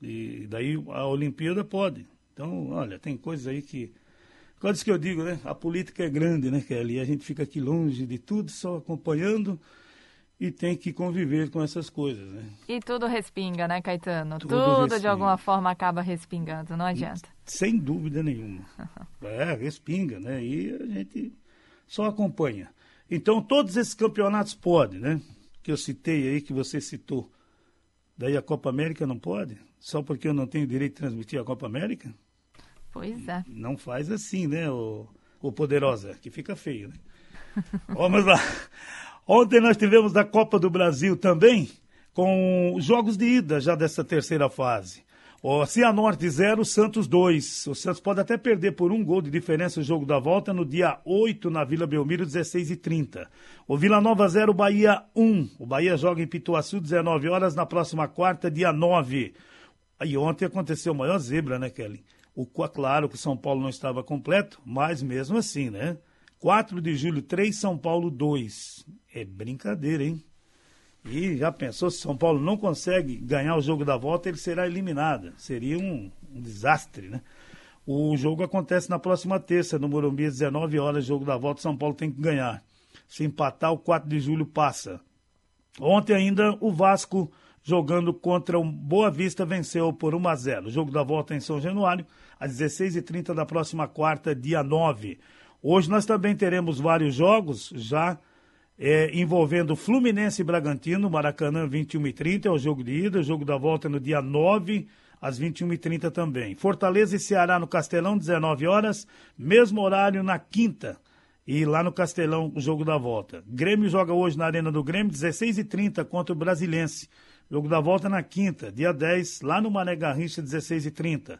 [SPEAKER 18] E daí a Olimpíada pode. Então, olha, tem coisas aí que Coisas que eu digo, né? A política é grande, né, Kelly? A gente fica aqui longe de tudo, só acompanhando e tem que conviver com essas coisas, né?
[SPEAKER 1] E tudo respinga, né, Caetano? Tudo, tudo de alguma forma acaba respingando, não adianta.
[SPEAKER 18] Sem dúvida nenhuma. é, respinga, né? E a gente só acompanha. Então, todos esses campeonatos podem, né? Que eu citei aí, que você citou. Daí a Copa América não pode? Só porque eu não tenho direito de transmitir a Copa América?
[SPEAKER 1] Pois é.
[SPEAKER 18] Não faz assim, né, o, o Poderosa, que fica feio, né? Vamos lá. Ontem nós tivemos a Copa do Brasil também, com jogos de ida já dessa terceira fase. O Cianorte 0, Santos 2. O Santos pode até perder por um gol de diferença o jogo da volta no dia 8 na Vila Belmiro, 16 e 30. O Vila Nova 0, Bahia 1. O Bahia joga em Pituaçu, 19 horas, na próxima quarta, dia 9. Aí ontem aconteceu a maior zebra, né, Kelly? O, claro que São Paulo não estava completo, mas mesmo assim, né? 4 de julho, 3, São Paulo 2. É brincadeira, hein? E já pensou, se São Paulo não consegue ganhar o jogo da volta, ele será eliminado. Seria um, um desastre, né? O jogo acontece na próxima terça, no Morumbi, às 19 horas, jogo da volta, São Paulo tem que ganhar. Se empatar, o 4 de julho passa. Ontem ainda o Vasco jogando contra o Boa Vista venceu por 1 a 0. O jogo da volta em São Januário às 16h30 da próxima quarta, dia 9. Hoje nós também teremos vários jogos já é, envolvendo Fluminense e Bragantino, Maracanã 21h30 é o jogo de ida, o jogo da volta é no dia 9 às 21h30 também. Fortaleza e Ceará no Castelão, 19 horas, mesmo horário na quinta. E lá no Castelão, o jogo da volta. Grêmio joga hoje na Arena do Grêmio, 16h30 contra o Brasilense. Jogo da volta na quinta, dia 10, lá no Mané Garrincha, 16h30.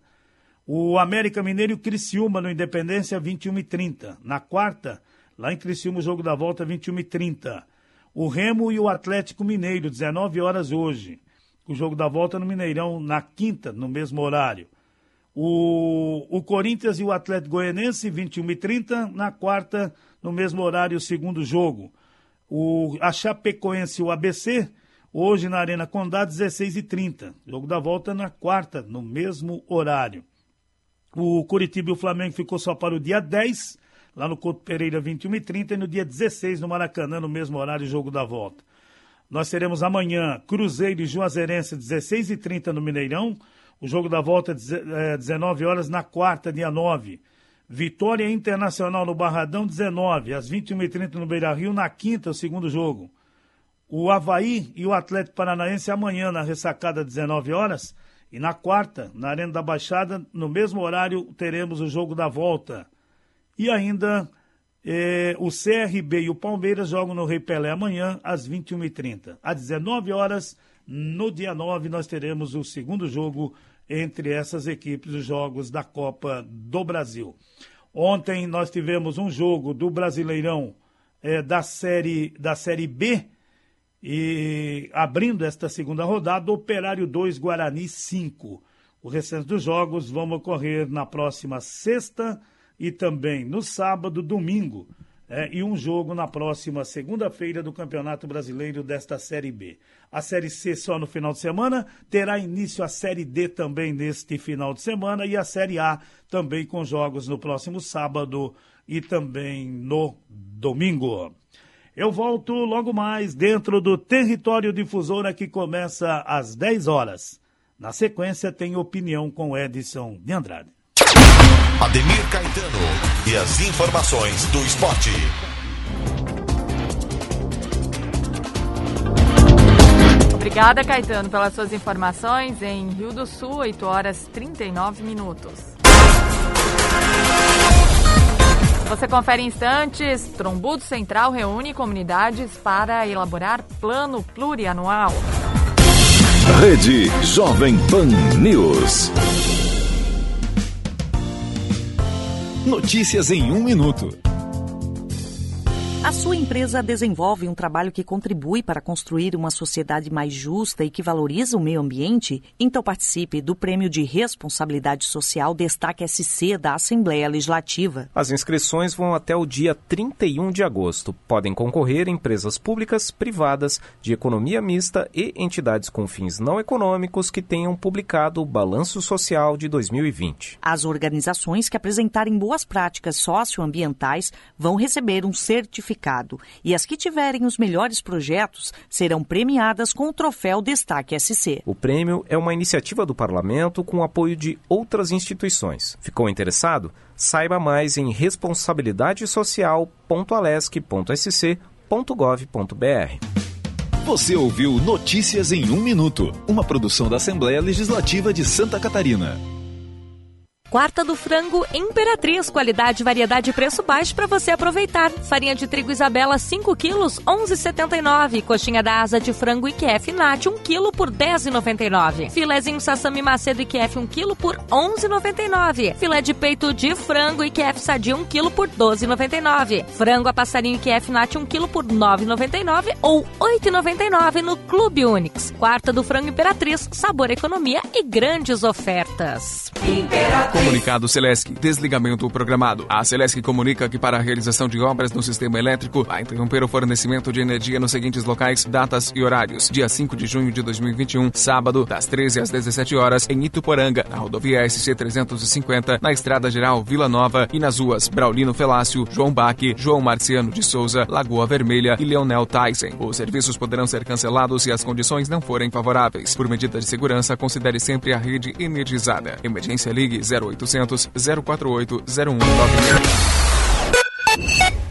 [SPEAKER 18] O América Mineiro e o Criciúma no Independência, 21h30. Na quarta, lá em Criciúma, o jogo da volta, 21h30. O Remo e o Atlético Mineiro, 19 horas hoje. O jogo da volta no Mineirão, na quinta, no mesmo horário. O, o Corinthians e o Atlético Goianense, 21h30. Na quarta, no mesmo horário, o segundo jogo. O, a Chapecoense e o ABC, hoje na Arena Condá, 16h30. Jogo da volta na quarta, no mesmo horário. O Curitiba e o Flamengo ficou só para o dia 10, lá no Couto Pereira, 21 e 30 no dia 16 no Maracanã, no mesmo horário, jogo da volta. Nós teremos amanhã Cruzeiro e Juazeirense, 16 e 30 no Mineirão. O jogo da volta, 19 horas, na quarta, dia 9. Vitória Internacional no Barradão, 19, às 21 e 30 no Beira Rio, na quinta, o segundo jogo. O Havaí e o Atlético Paranaense amanhã, na ressacada, 19 horas. E na quarta, na Arena da Baixada, no mesmo horário, teremos o jogo da volta. E ainda eh, o CRB e o Palmeiras jogam no Rei Pelé amanhã, às 21h30. Às 19 horas, no dia 9, nós teremos o segundo jogo entre essas equipes, os jogos da Copa do Brasil. Ontem nós tivemos um jogo do Brasileirão eh, da, série, da Série B e abrindo esta segunda rodada, Operário 2, Guarani 5. O restante dos jogos vão ocorrer na próxima sexta e também no sábado, domingo. É, e um jogo na próxima segunda-feira do Campeonato Brasileiro desta Série B. A Série C só no final de semana, terá início a Série D também neste final de semana e a Série A também com jogos no próximo sábado e também no domingo. Eu volto logo mais dentro do Território Difusora que começa às 10 horas. Na sequência tem opinião com Edson de Andrade.
[SPEAKER 2] Ademir Caetano e as informações do esporte.
[SPEAKER 1] Obrigada, Caetano, pelas suas informações. Em Rio do Sul, 8 horas 39 minutos. Você confere instantes. Trombudo Central reúne comunidades para elaborar plano plurianual.
[SPEAKER 2] Rede Jovem Pan News. Notícias em um minuto.
[SPEAKER 19] A sua empresa desenvolve um trabalho que contribui para construir uma sociedade mais justa e que valoriza o meio ambiente? Então participe do Prêmio de Responsabilidade Social Destaque SC da Assembleia Legislativa.
[SPEAKER 20] As inscrições vão até o dia 31 de agosto. Podem concorrer empresas públicas, privadas, de economia mista e entidades com fins não econômicos que tenham publicado o Balanço Social de 2020.
[SPEAKER 19] As organizações que apresentarem boas práticas socioambientais vão receber um certificado certificado e as que tiverem os melhores projetos serão premiadas com o troféu Destaque SC.
[SPEAKER 20] O prêmio é uma iniciativa do Parlamento com o apoio de outras instituições. Ficou interessado? Saiba mais em responsabilidadesocial.alesc.sc.gov.br.
[SPEAKER 2] Você ouviu Notícias em um Minuto, uma produção da Assembleia Legislativa de Santa Catarina.
[SPEAKER 21] Quarta do frango Imperatriz, qualidade, variedade e preço baixo para você aproveitar. Farinha de trigo Isabela 5 quilos, 11,79. Coxinha da asa de frango IQF Nat 1 quilo por 10,99. Filézinho Sassami Macedo IQF 1 quilo por 11,99. Filé de peito de frango IQF Sadia 1 quilo por 12,99. Frango a passarinho IQF Nat 1 quilo por 9,99 ou 8,99 no Clube Unix. Quarta do frango Imperatriz, sabor economia e grandes ofertas.
[SPEAKER 9] Imperatriz.
[SPEAKER 22] Comunicado Celesc. Desligamento programado. A Celesc comunica que para a realização de obras no sistema elétrico vai interromper o fornecimento de energia nos seguintes locais, datas e horários. Dia 5 de junho de 2021, sábado, das 13 às 17 horas, em Ituporanga, na rodovia SC 350, na Estrada Geral Vila Nova e nas ruas Braulino Felácio, João Baque, João Marciano de Souza, Lagoa Vermelha e Leonel Tyson. Os serviços poderão ser cancelados se as condições não forem favoráveis. Por medida de segurança, considere sempre a rede energizada. Emergência Ligue 0800 048 0196.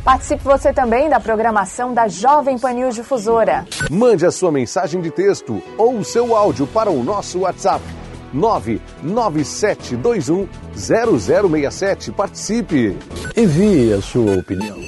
[SPEAKER 1] Participe você também da programação da Jovem Pan News Difusora.
[SPEAKER 23] Mande a sua mensagem de texto ou o seu áudio para o nosso WhatsApp 997210067. Participe.
[SPEAKER 24] Envie a sua opinião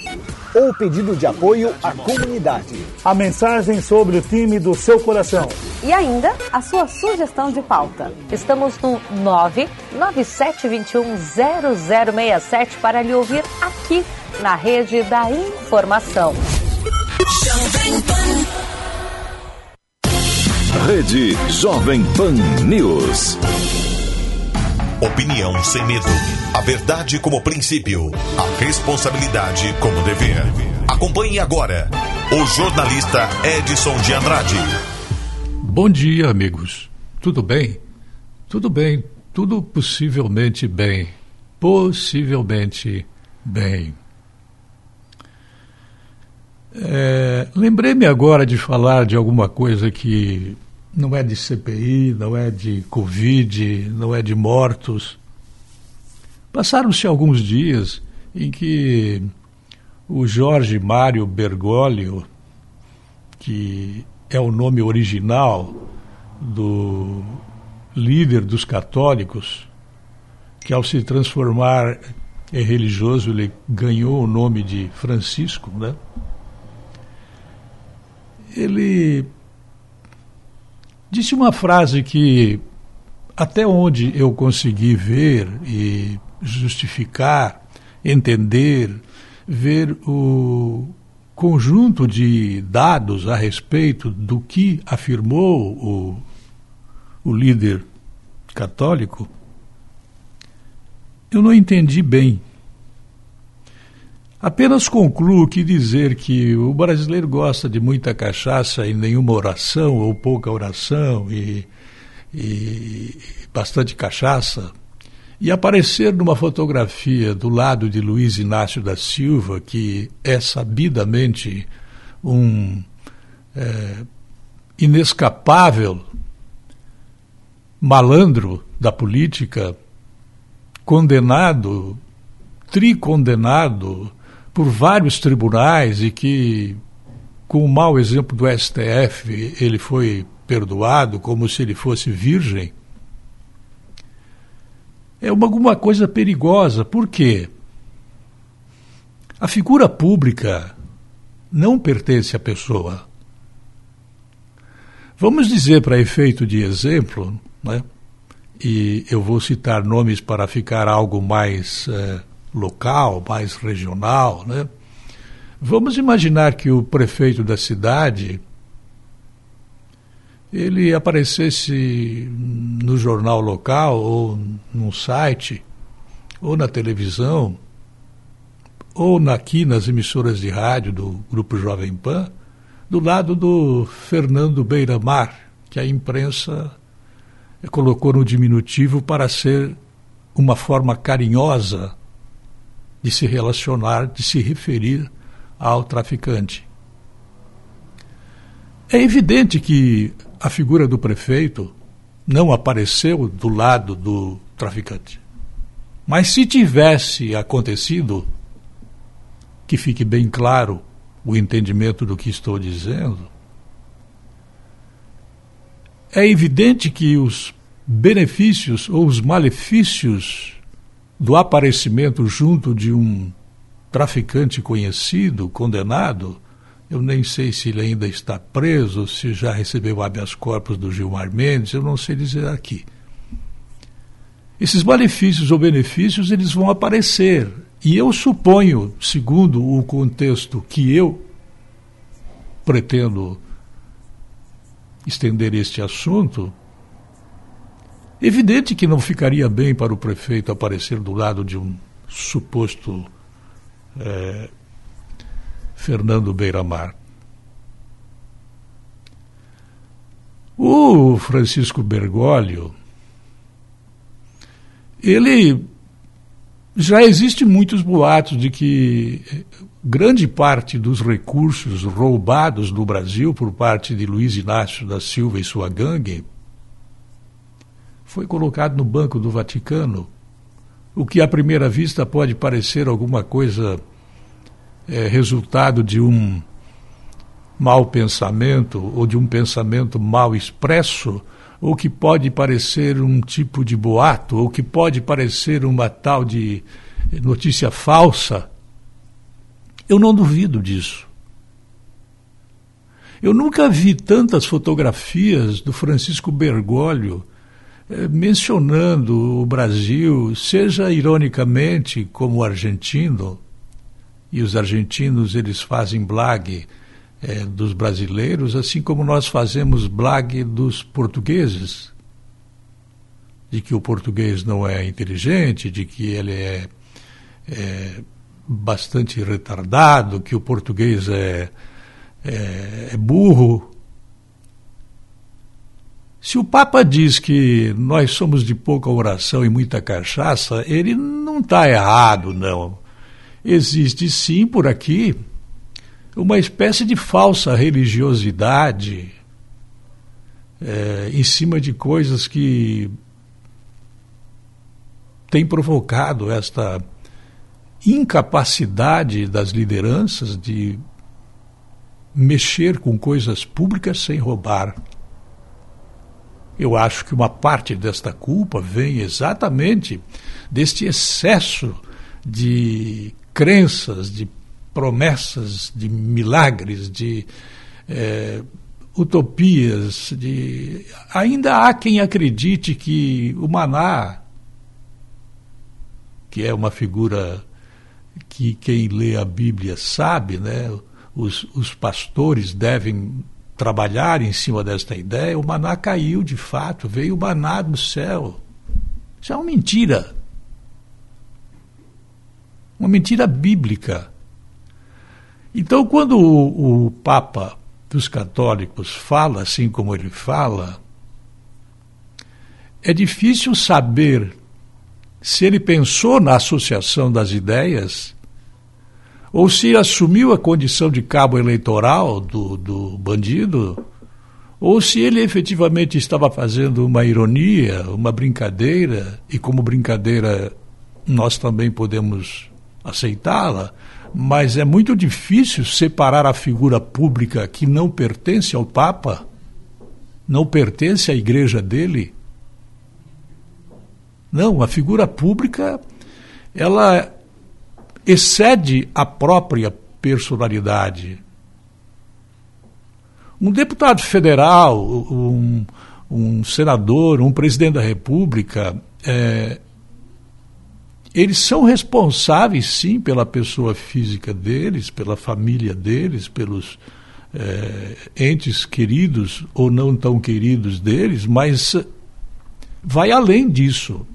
[SPEAKER 24] ou pedido de apoio à comunidade.
[SPEAKER 18] A mensagem sobre o time do seu coração.
[SPEAKER 21] E ainda a sua sugestão de pauta. Estamos no 997210067 para lhe ouvir aqui na rede da informação.
[SPEAKER 2] Rede Jovem Pan News.
[SPEAKER 25] Opinião sem medo. A verdade como princípio. A responsabilidade como dever. Acompanhe agora o jornalista Edson de Andrade.
[SPEAKER 26] Bom dia, amigos. Tudo bem? Tudo bem. Tudo possivelmente bem. Possivelmente bem. É, Lembrei-me agora de falar de alguma coisa que não é de CPI, não é de Covid, não é de mortos. Passaram-se alguns dias em que o Jorge Mário Bergoglio, que é o nome original do líder dos católicos, que ao se transformar em religioso ele ganhou o nome de Francisco, né? Ele disse uma frase que, até onde eu consegui ver e justificar, entender, ver o conjunto de dados a respeito do que afirmou o, o líder católico, eu não entendi bem. Apenas concluo que dizer que o brasileiro gosta de muita cachaça e nenhuma oração, ou pouca oração e, e bastante cachaça, e aparecer numa fotografia do lado de Luiz Inácio da Silva, que é sabidamente um é, inescapável malandro da política, condenado, tricondenado, por vários tribunais e que, com o mau exemplo do STF, ele foi perdoado como se ele fosse virgem, é uma, alguma coisa perigosa. Por quê? A figura pública não pertence à pessoa. Vamos dizer, para efeito de exemplo, né? e eu vou citar nomes para ficar algo mais. Eh, local, mais regional, né? Vamos imaginar que o prefeito da cidade ele aparecesse no jornal local ou num site ou na televisão ou aqui nas emissoras de rádio do grupo Jovem Pan, do lado do Fernando Beiramar, que a imprensa colocou no diminutivo para ser uma forma carinhosa de se relacionar, de se referir ao traficante. É evidente que a figura do prefeito não apareceu do lado do traficante. Mas se tivesse acontecido, que fique bem claro o entendimento do que estou dizendo, é evidente que os benefícios ou os malefícios do aparecimento junto de um traficante conhecido, condenado, eu nem sei se ele ainda está preso, se já recebeu habeas corpus do Gilmar Mendes, eu não sei dizer aqui. Esses malefícios ou benefícios, eles vão aparecer. E eu suponho, segundo o contexto que eu pretendo estender este assunto, Evidente que não ficaria bem para o prefeito aparecer do lado de um suposto é, Fernando Beiramar. O Francisco Bergoglio, ele já existe muitos boatos de que grande parte dos recursos roubados no Brasil por parte de Luiz Inácio da Silva e sua gangue foi colocado no Banco do Vaticano, o que à primeira vista pode parecer alguma coisa é, resultado de um mau pensamento ou de um pensamento mal expresso, ou que pode parecer um tipo de boato, ou que pode parecer uma tal de notícia falsa. Eu não duvido disso. Eu nunca vi tantas fotografias do Francisco Bergoglio mencionando o Brasil, seja ironicamente como argentino, e os argentinos eles fazem blague eh, dos brasileiros, assim como nós fazemos blague dos portugueses, de que o português não é inteligente, de que ele é, é bastante retardado, que o português é, é, é burro. Se o Papa diz que nós somos de pouca oração e muita cachaça, ele não está errado, não. Existe sim por aqui uma espécie de falsa religiosidade é, em cima de coisas que tem provocado esta incapacidade das lideranças de mexer com coisas públicas sem roubar. Eu acho que uma parte desta culpa vem exatamente deste excesso de crenças, de promessas, de milagres, de é, utopias. De... Ainda há quem acredite que o Maná, que é uma figura que quem lê a Bíblia sabe, né? Os, os pastores devem trabalhar em cima desta ideia. O maná caiu de fato, veio o maná do céu. Isso é uma mentira. Uma mentira bíblica. Então, quando o, o Papa dos católicos fala assim como ele fala, é difícil saber se ele pensou na associação das ideias ou se assumiu a condição de cabo eleitoral do, do bandido, ou se ele efetivamente estava fazendo uma ironia, uma brincadeira, e como brincadeira nós também podemos aceitá-la, mas é muito difícil separar a figura pública que não pertence ao Papa, não pertence à igreja dele, não, a figura pública ela excede a própria personalidade. Um deputado federal, um, um senador, um presidente da República, é, eles são responsáveis, sim, pela pessoa física deles, pela família deles, pelos é, entes queridos ou não tão queridos deles, mas vai além disso.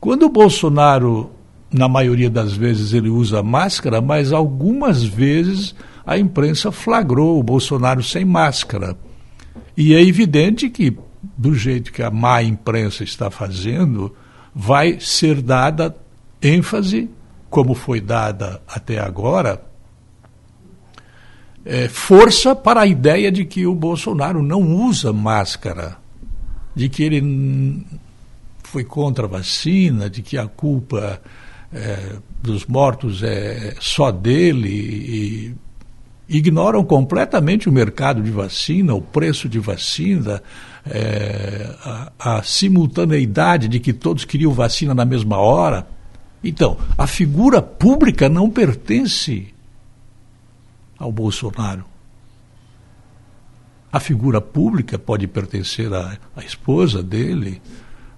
[SPEAKER 26] Quando o Bolsonaro, na maioria das vezes, ele usa máscara, mas algumas vezes a imprensa flagrou o Bolsonaro sem máscara. E é evidente que, do jeito que a má imprensa está fazendo, vai ser dada ênfase, como foi dada até agora, é, força para a ideia de que o Bolsonaro não usa máscara, de que ele foi contra a vacina, de que a culpa é, dos mortos é só dele e ignoram completamente o mercado de vacina, o preço de vacina, é, a, a, simultaneidade de que todos queriam vacina na mesma hora. Então, a figura pública não pertence ao Bolsonaro. A figura pública pode pertencer à, à esposa dele,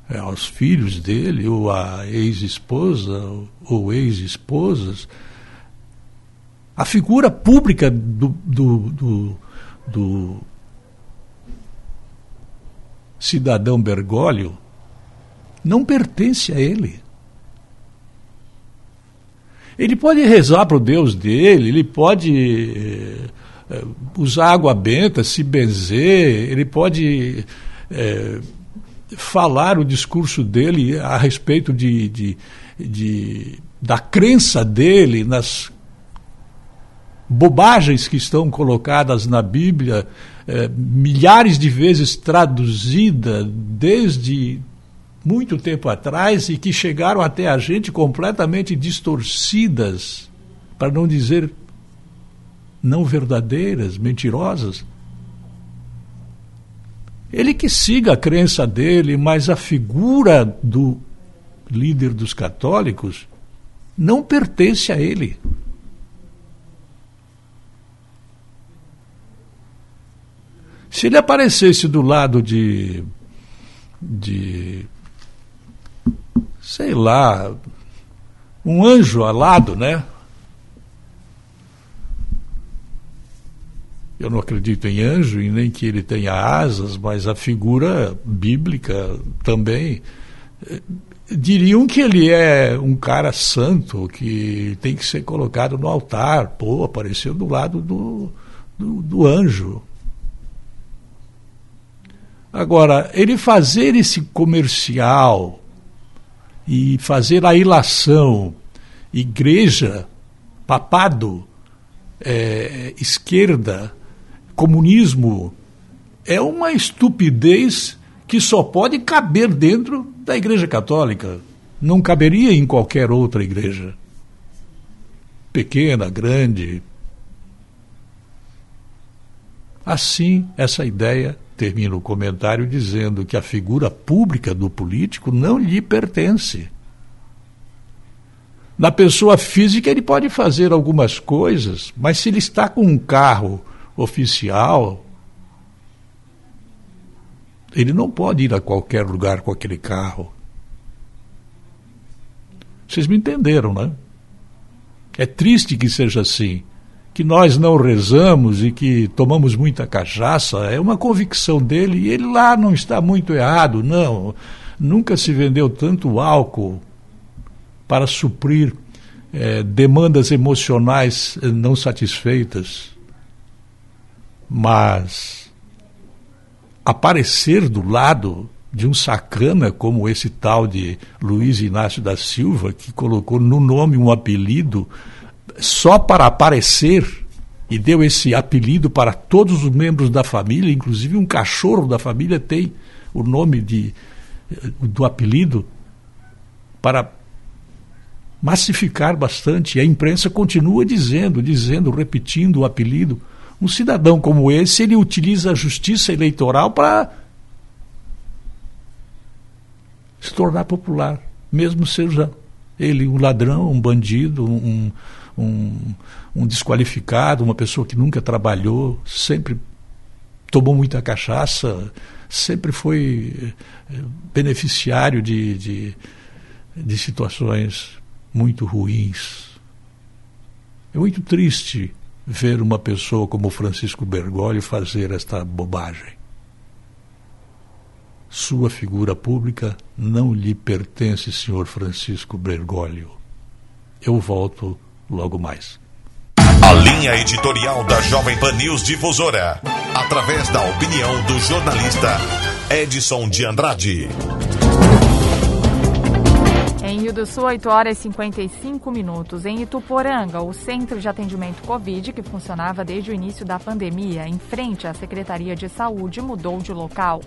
[SPEAKER 26] é, aos filhos dele, ou à ex-esposa, ou ex-esposas. A figura pública do, do, do, do cidadão Bergoglio não pertence a ele. Ele pode rezar para o Deus dele, ele pode é, usar água benta, se benzer, ele pode é, falar o discurso dele a respeito de, de, de, da crença dele nas bobagens que estão colocadas na Bíblia, é, milhares de vezes traduzida desde muito tempo atrás e que chegaram até a gente completamente distorcidas, para não dizer não verdadeiras, mentirosas. Ele que siga a crença dele, mas a figura do líder dos católicos não pertence a ele. Se ele aparecesse do lado de, de sei lá, um anjo alado, né? Eu não acredito em anjo e nem que ele tenha asas, mas a figura bíblica também. Diriam que ele é um cara santo, que tem que ser colocado no altar. Pô, apareceu do lado do, do, do anjo. Agora, ele fazer esse comercial e fazer a ilação, igreja, papado, é, esquerda, comunismo, é uma estupidez que só pode caber dentro da Igreja Católica. Não caberia em qualquer outra igreja. Pequena, grande. Assim, essa ideia termina o comentário dizendo que a figura pública do político não lhe pertence. Na pessoa física, ele pode fazer algumas coisas, mas se ele está com um carro oficial, ele não pode ir a qualquer lugar com aquele carro. Vocês me entenderam, né? É triste que seja assim que nós não rezamos e que tomamos muita cachaça, é uma convicção dele e ele lá não está muito errado, não. Nunca se vendeu tanto álcool para suprir é, demandas emocionais eh, não satisfeitas. Mas aparecer do lado de um sacana como esse tal de Luiz Inácio da Silva, que colocou no nome um apelido só para aparecer e deu esse apelido para todos os membros da família, inclusive um cachorro da família tem o nome de, do apelido para massificar bastante. E a imprensa continua dizendo, dizendo, repetindo o apelido. Um cidadão como esse, ele utiliza a justiça eleitoral para se tornar popular, mesmo seja ele um ladrão, um bandido, um, um, um desqualificado, uma pessoa que nunca trabalhou, sempre tomou muita cachaça, sempre foi eh, beneficiário de, de, de situações muito ruins. É muito triste ver uma pessoa como Francisco Bergoglio fazer esta bobagem. Sua figura pública não lhe pertence, senhor Francisco Bergoglio. Eu volto logo mais.
[SPEAKER 25] A linha editorial da Jovem Pan News Difusora, através da opinião do jornalista Edson de Andrade.
[SPEAKER 1] Em Rio do Sul, 8 horas e 55 minutos. Em Ituporanga, o centro de atendimento Covid, que funcionava desde o início da pandemia, em frente à Secretaria de Saúde, mudou de local.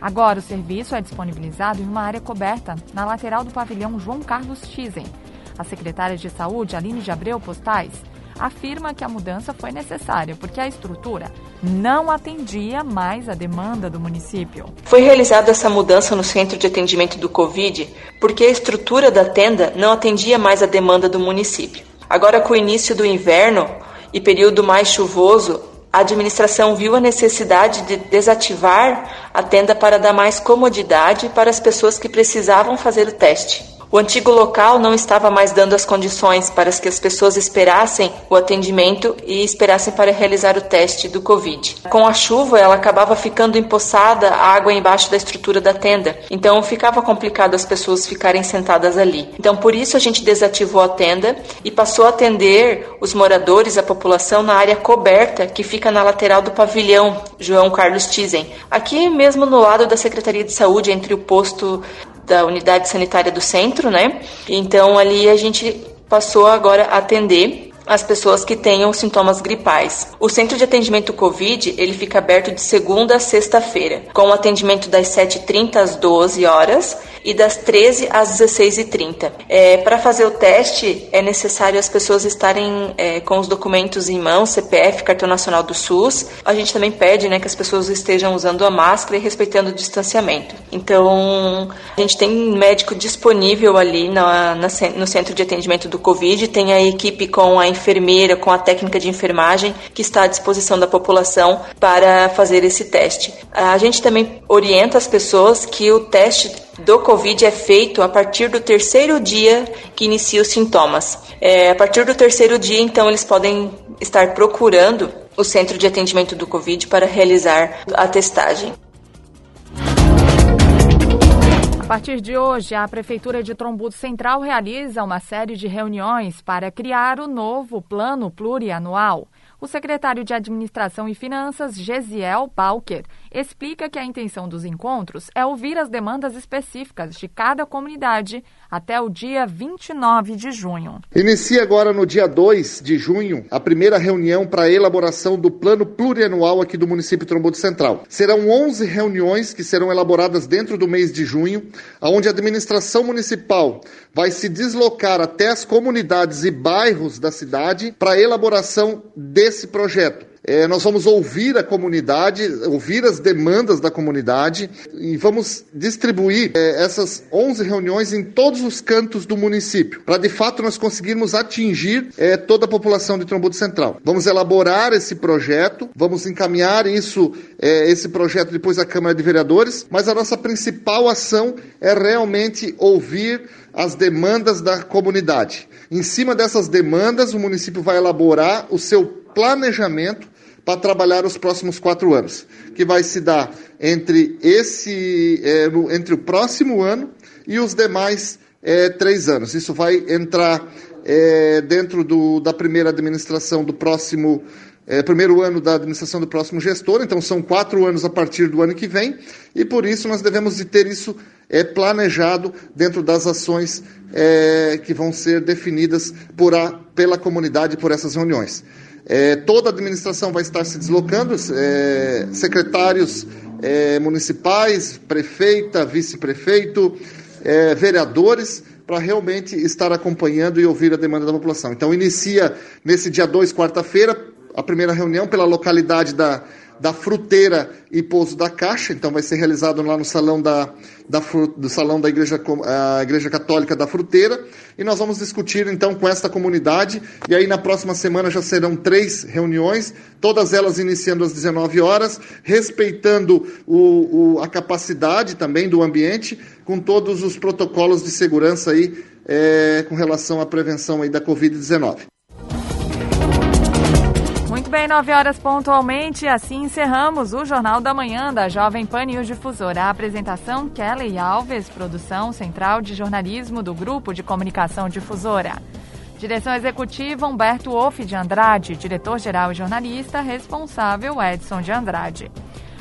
[SPEAKER 1] Agora, o serviço é disponibilizado em uma área coberta, na lateral do pavilhão João Carlos Tizen. A secretária de Saúde, Aline de Abreu Postais, afirma que a mudança foi necessária porque a estrutura não atendia mais a demanda do município.
[SPEAKER 27] Foi realizada essa mudança no centro de atendimento do Covid porque a estrutura da tenda não atendia mais a demanda do município. Agora, com o início do inverno e período mais chuvoso, a administração viu a necessidade de desativar a tenda para dar mais comodidade para as pessoas que precisavam fazer o teste. O antigo local não estava mais dando as condições para que as pessoas esperassem o atendimento e esperassem para realizar o teste do Covid. Com a chuva, ela acabava ficando empoçada a água embaixo da estrutura da tenda, então ficava complicado as pessoas ficarem sentadas ali. Então, por isso a gente desativou a tenda e passou a atender os moradores, a população na área coberta que fica na lateral do pavilhão João Carlos Tizen, aqui mesmo no lado da Secretaria de Saúde, entre o posto da unidade sanitária do centro, né? Então ali a gente passou agora a atender as pessoas que tenham sintomas gripais. O centro de atendimento COVID ele fica aberto de segunda a sexta-feira, com atendimento das 7h30 às 12 horas e das 13 às 16h30. É, Para fazer o teste, é necessário as pessoas estarem é, com os documentos em mão, CPF, Cartão Nacional do SUS. A gente também pede né, que as pessoas estejam usando a máscara e respeitando o distanciamento. Então, a gente tem médico disponível ali na, na, no centro de atendimento do Covid, tem a equipe com a enfermeira, com a técnica de enfermagem que está à disposição da população para fazer esse teste. A gente também orienta as pessoas que o teste do Covid é feito a partir do terceiro dia que inicia os sintomas. É, a partir do terceiro dia, então, eles podem estar procurando o centro de atendimento do Covid para realizar a testagem.
[SPEAKER 1] Partir de hoje, a Prefeitura de Trombudo Central realiza uma série de reuniões para criar o novo Plano Plurianual. O secretário de Administração e Finanças, Gesiel Pauker, explica que a intenção dos encontros é ouvir as demandas específicas de cada comunidade até o dia 29 de junho.
[SPEAKER 28] Inicia agora no dia 2 de junho a primeira reunião para a elaboração do plano plurianual aqui do município Trombudo Central. Serão 11 reuniões que serão elaboradas dentro do mês de junho, onde a administração municipal vai se deslocar até as comunidades e bairros da cidade para a elaboração desse projeto. É, nós vamos ouvir a comunidade, ouvir as demandas da comunidade e vamos distribuir é, essas 11 reuniões em todos os cantos do município, para de fato nós conseguirmos atingir é, toda a população de Trombudo Central. Vamos elaborar esse projeto, vamos encaminhar isso, é, esse projeto depois à Câmara de Vereadores, mas a nossa principal ação é realmente ouvir as demandas da comunidade. Em cima dessas demandas, o município vai elaborar o seu planejamento para trabalhar os próximos quatro anos, que vai se dar entre esse, é, no, entre o próximo ano e os demais é, três anos. Isso vai entrar é, dentro do, da primeira administração do próximo é, primeiro ano da administração do próximo gestor, então são quatro anos a partir do ano que vem, e por isso nós devemos de ter isso é, planejado dentro das ações é, que vão ser definidas por a, pela comunidade por essas reuniões. É, toda a administração vai estar se deslocando, é, secretários é, municipais, prefeita, vice-prefeito, é, vereadores, para realmente estar acompanhando e ouvir a demanda da população. Então, inicia nesse dia 2, quarta-feira, a primeira reunião pela localidade da, da Fruteira e Pouso da Caixa, então vai ser realizado lá no salão da, da, do salão da igreja, a igreja Católica da Fruteira, e nós vamos discutir então com esta comunidade, e aí na próxima semana já serão três reuniões, todas elas iniciando às 19 horas, respeitando o, o, a capacidade também do ambiente, com todos os protocolos de segurança aí é, com relação à prevenção aí da Covid-19.
[SPEAKER 1] Muito bem, 9 horas pontualmente. Assim encerramos o Jornal da Manhã da Jovem Pan News Difusora. A apresentação Kelly Alves, produção central de jornalismo do Grupo de Comunicação Difusora. Direção executiva Humberto Wolff de Andrade, diretor-geral e jornalista responsável Edson de Andrade.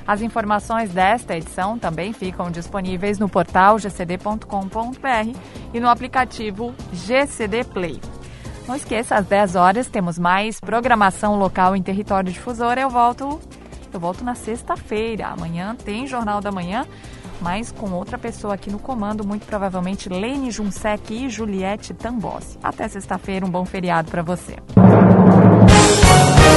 [SPEAKER 1] As informações desta edição também ficam disponíveis no portal gcd.com.br e no aplicativo GCD Play. Não esqueça, às 10 horas temos mais programação local em território difusora. Eu volto, eu volto na sexta-feira. Amanhã tem Jornal da Manhã, mas com outra pessoa aqui no comando, muito provavelmente Lene Junsec e Juliette Tambossi. Até sexta-feira, um bom feriado para você.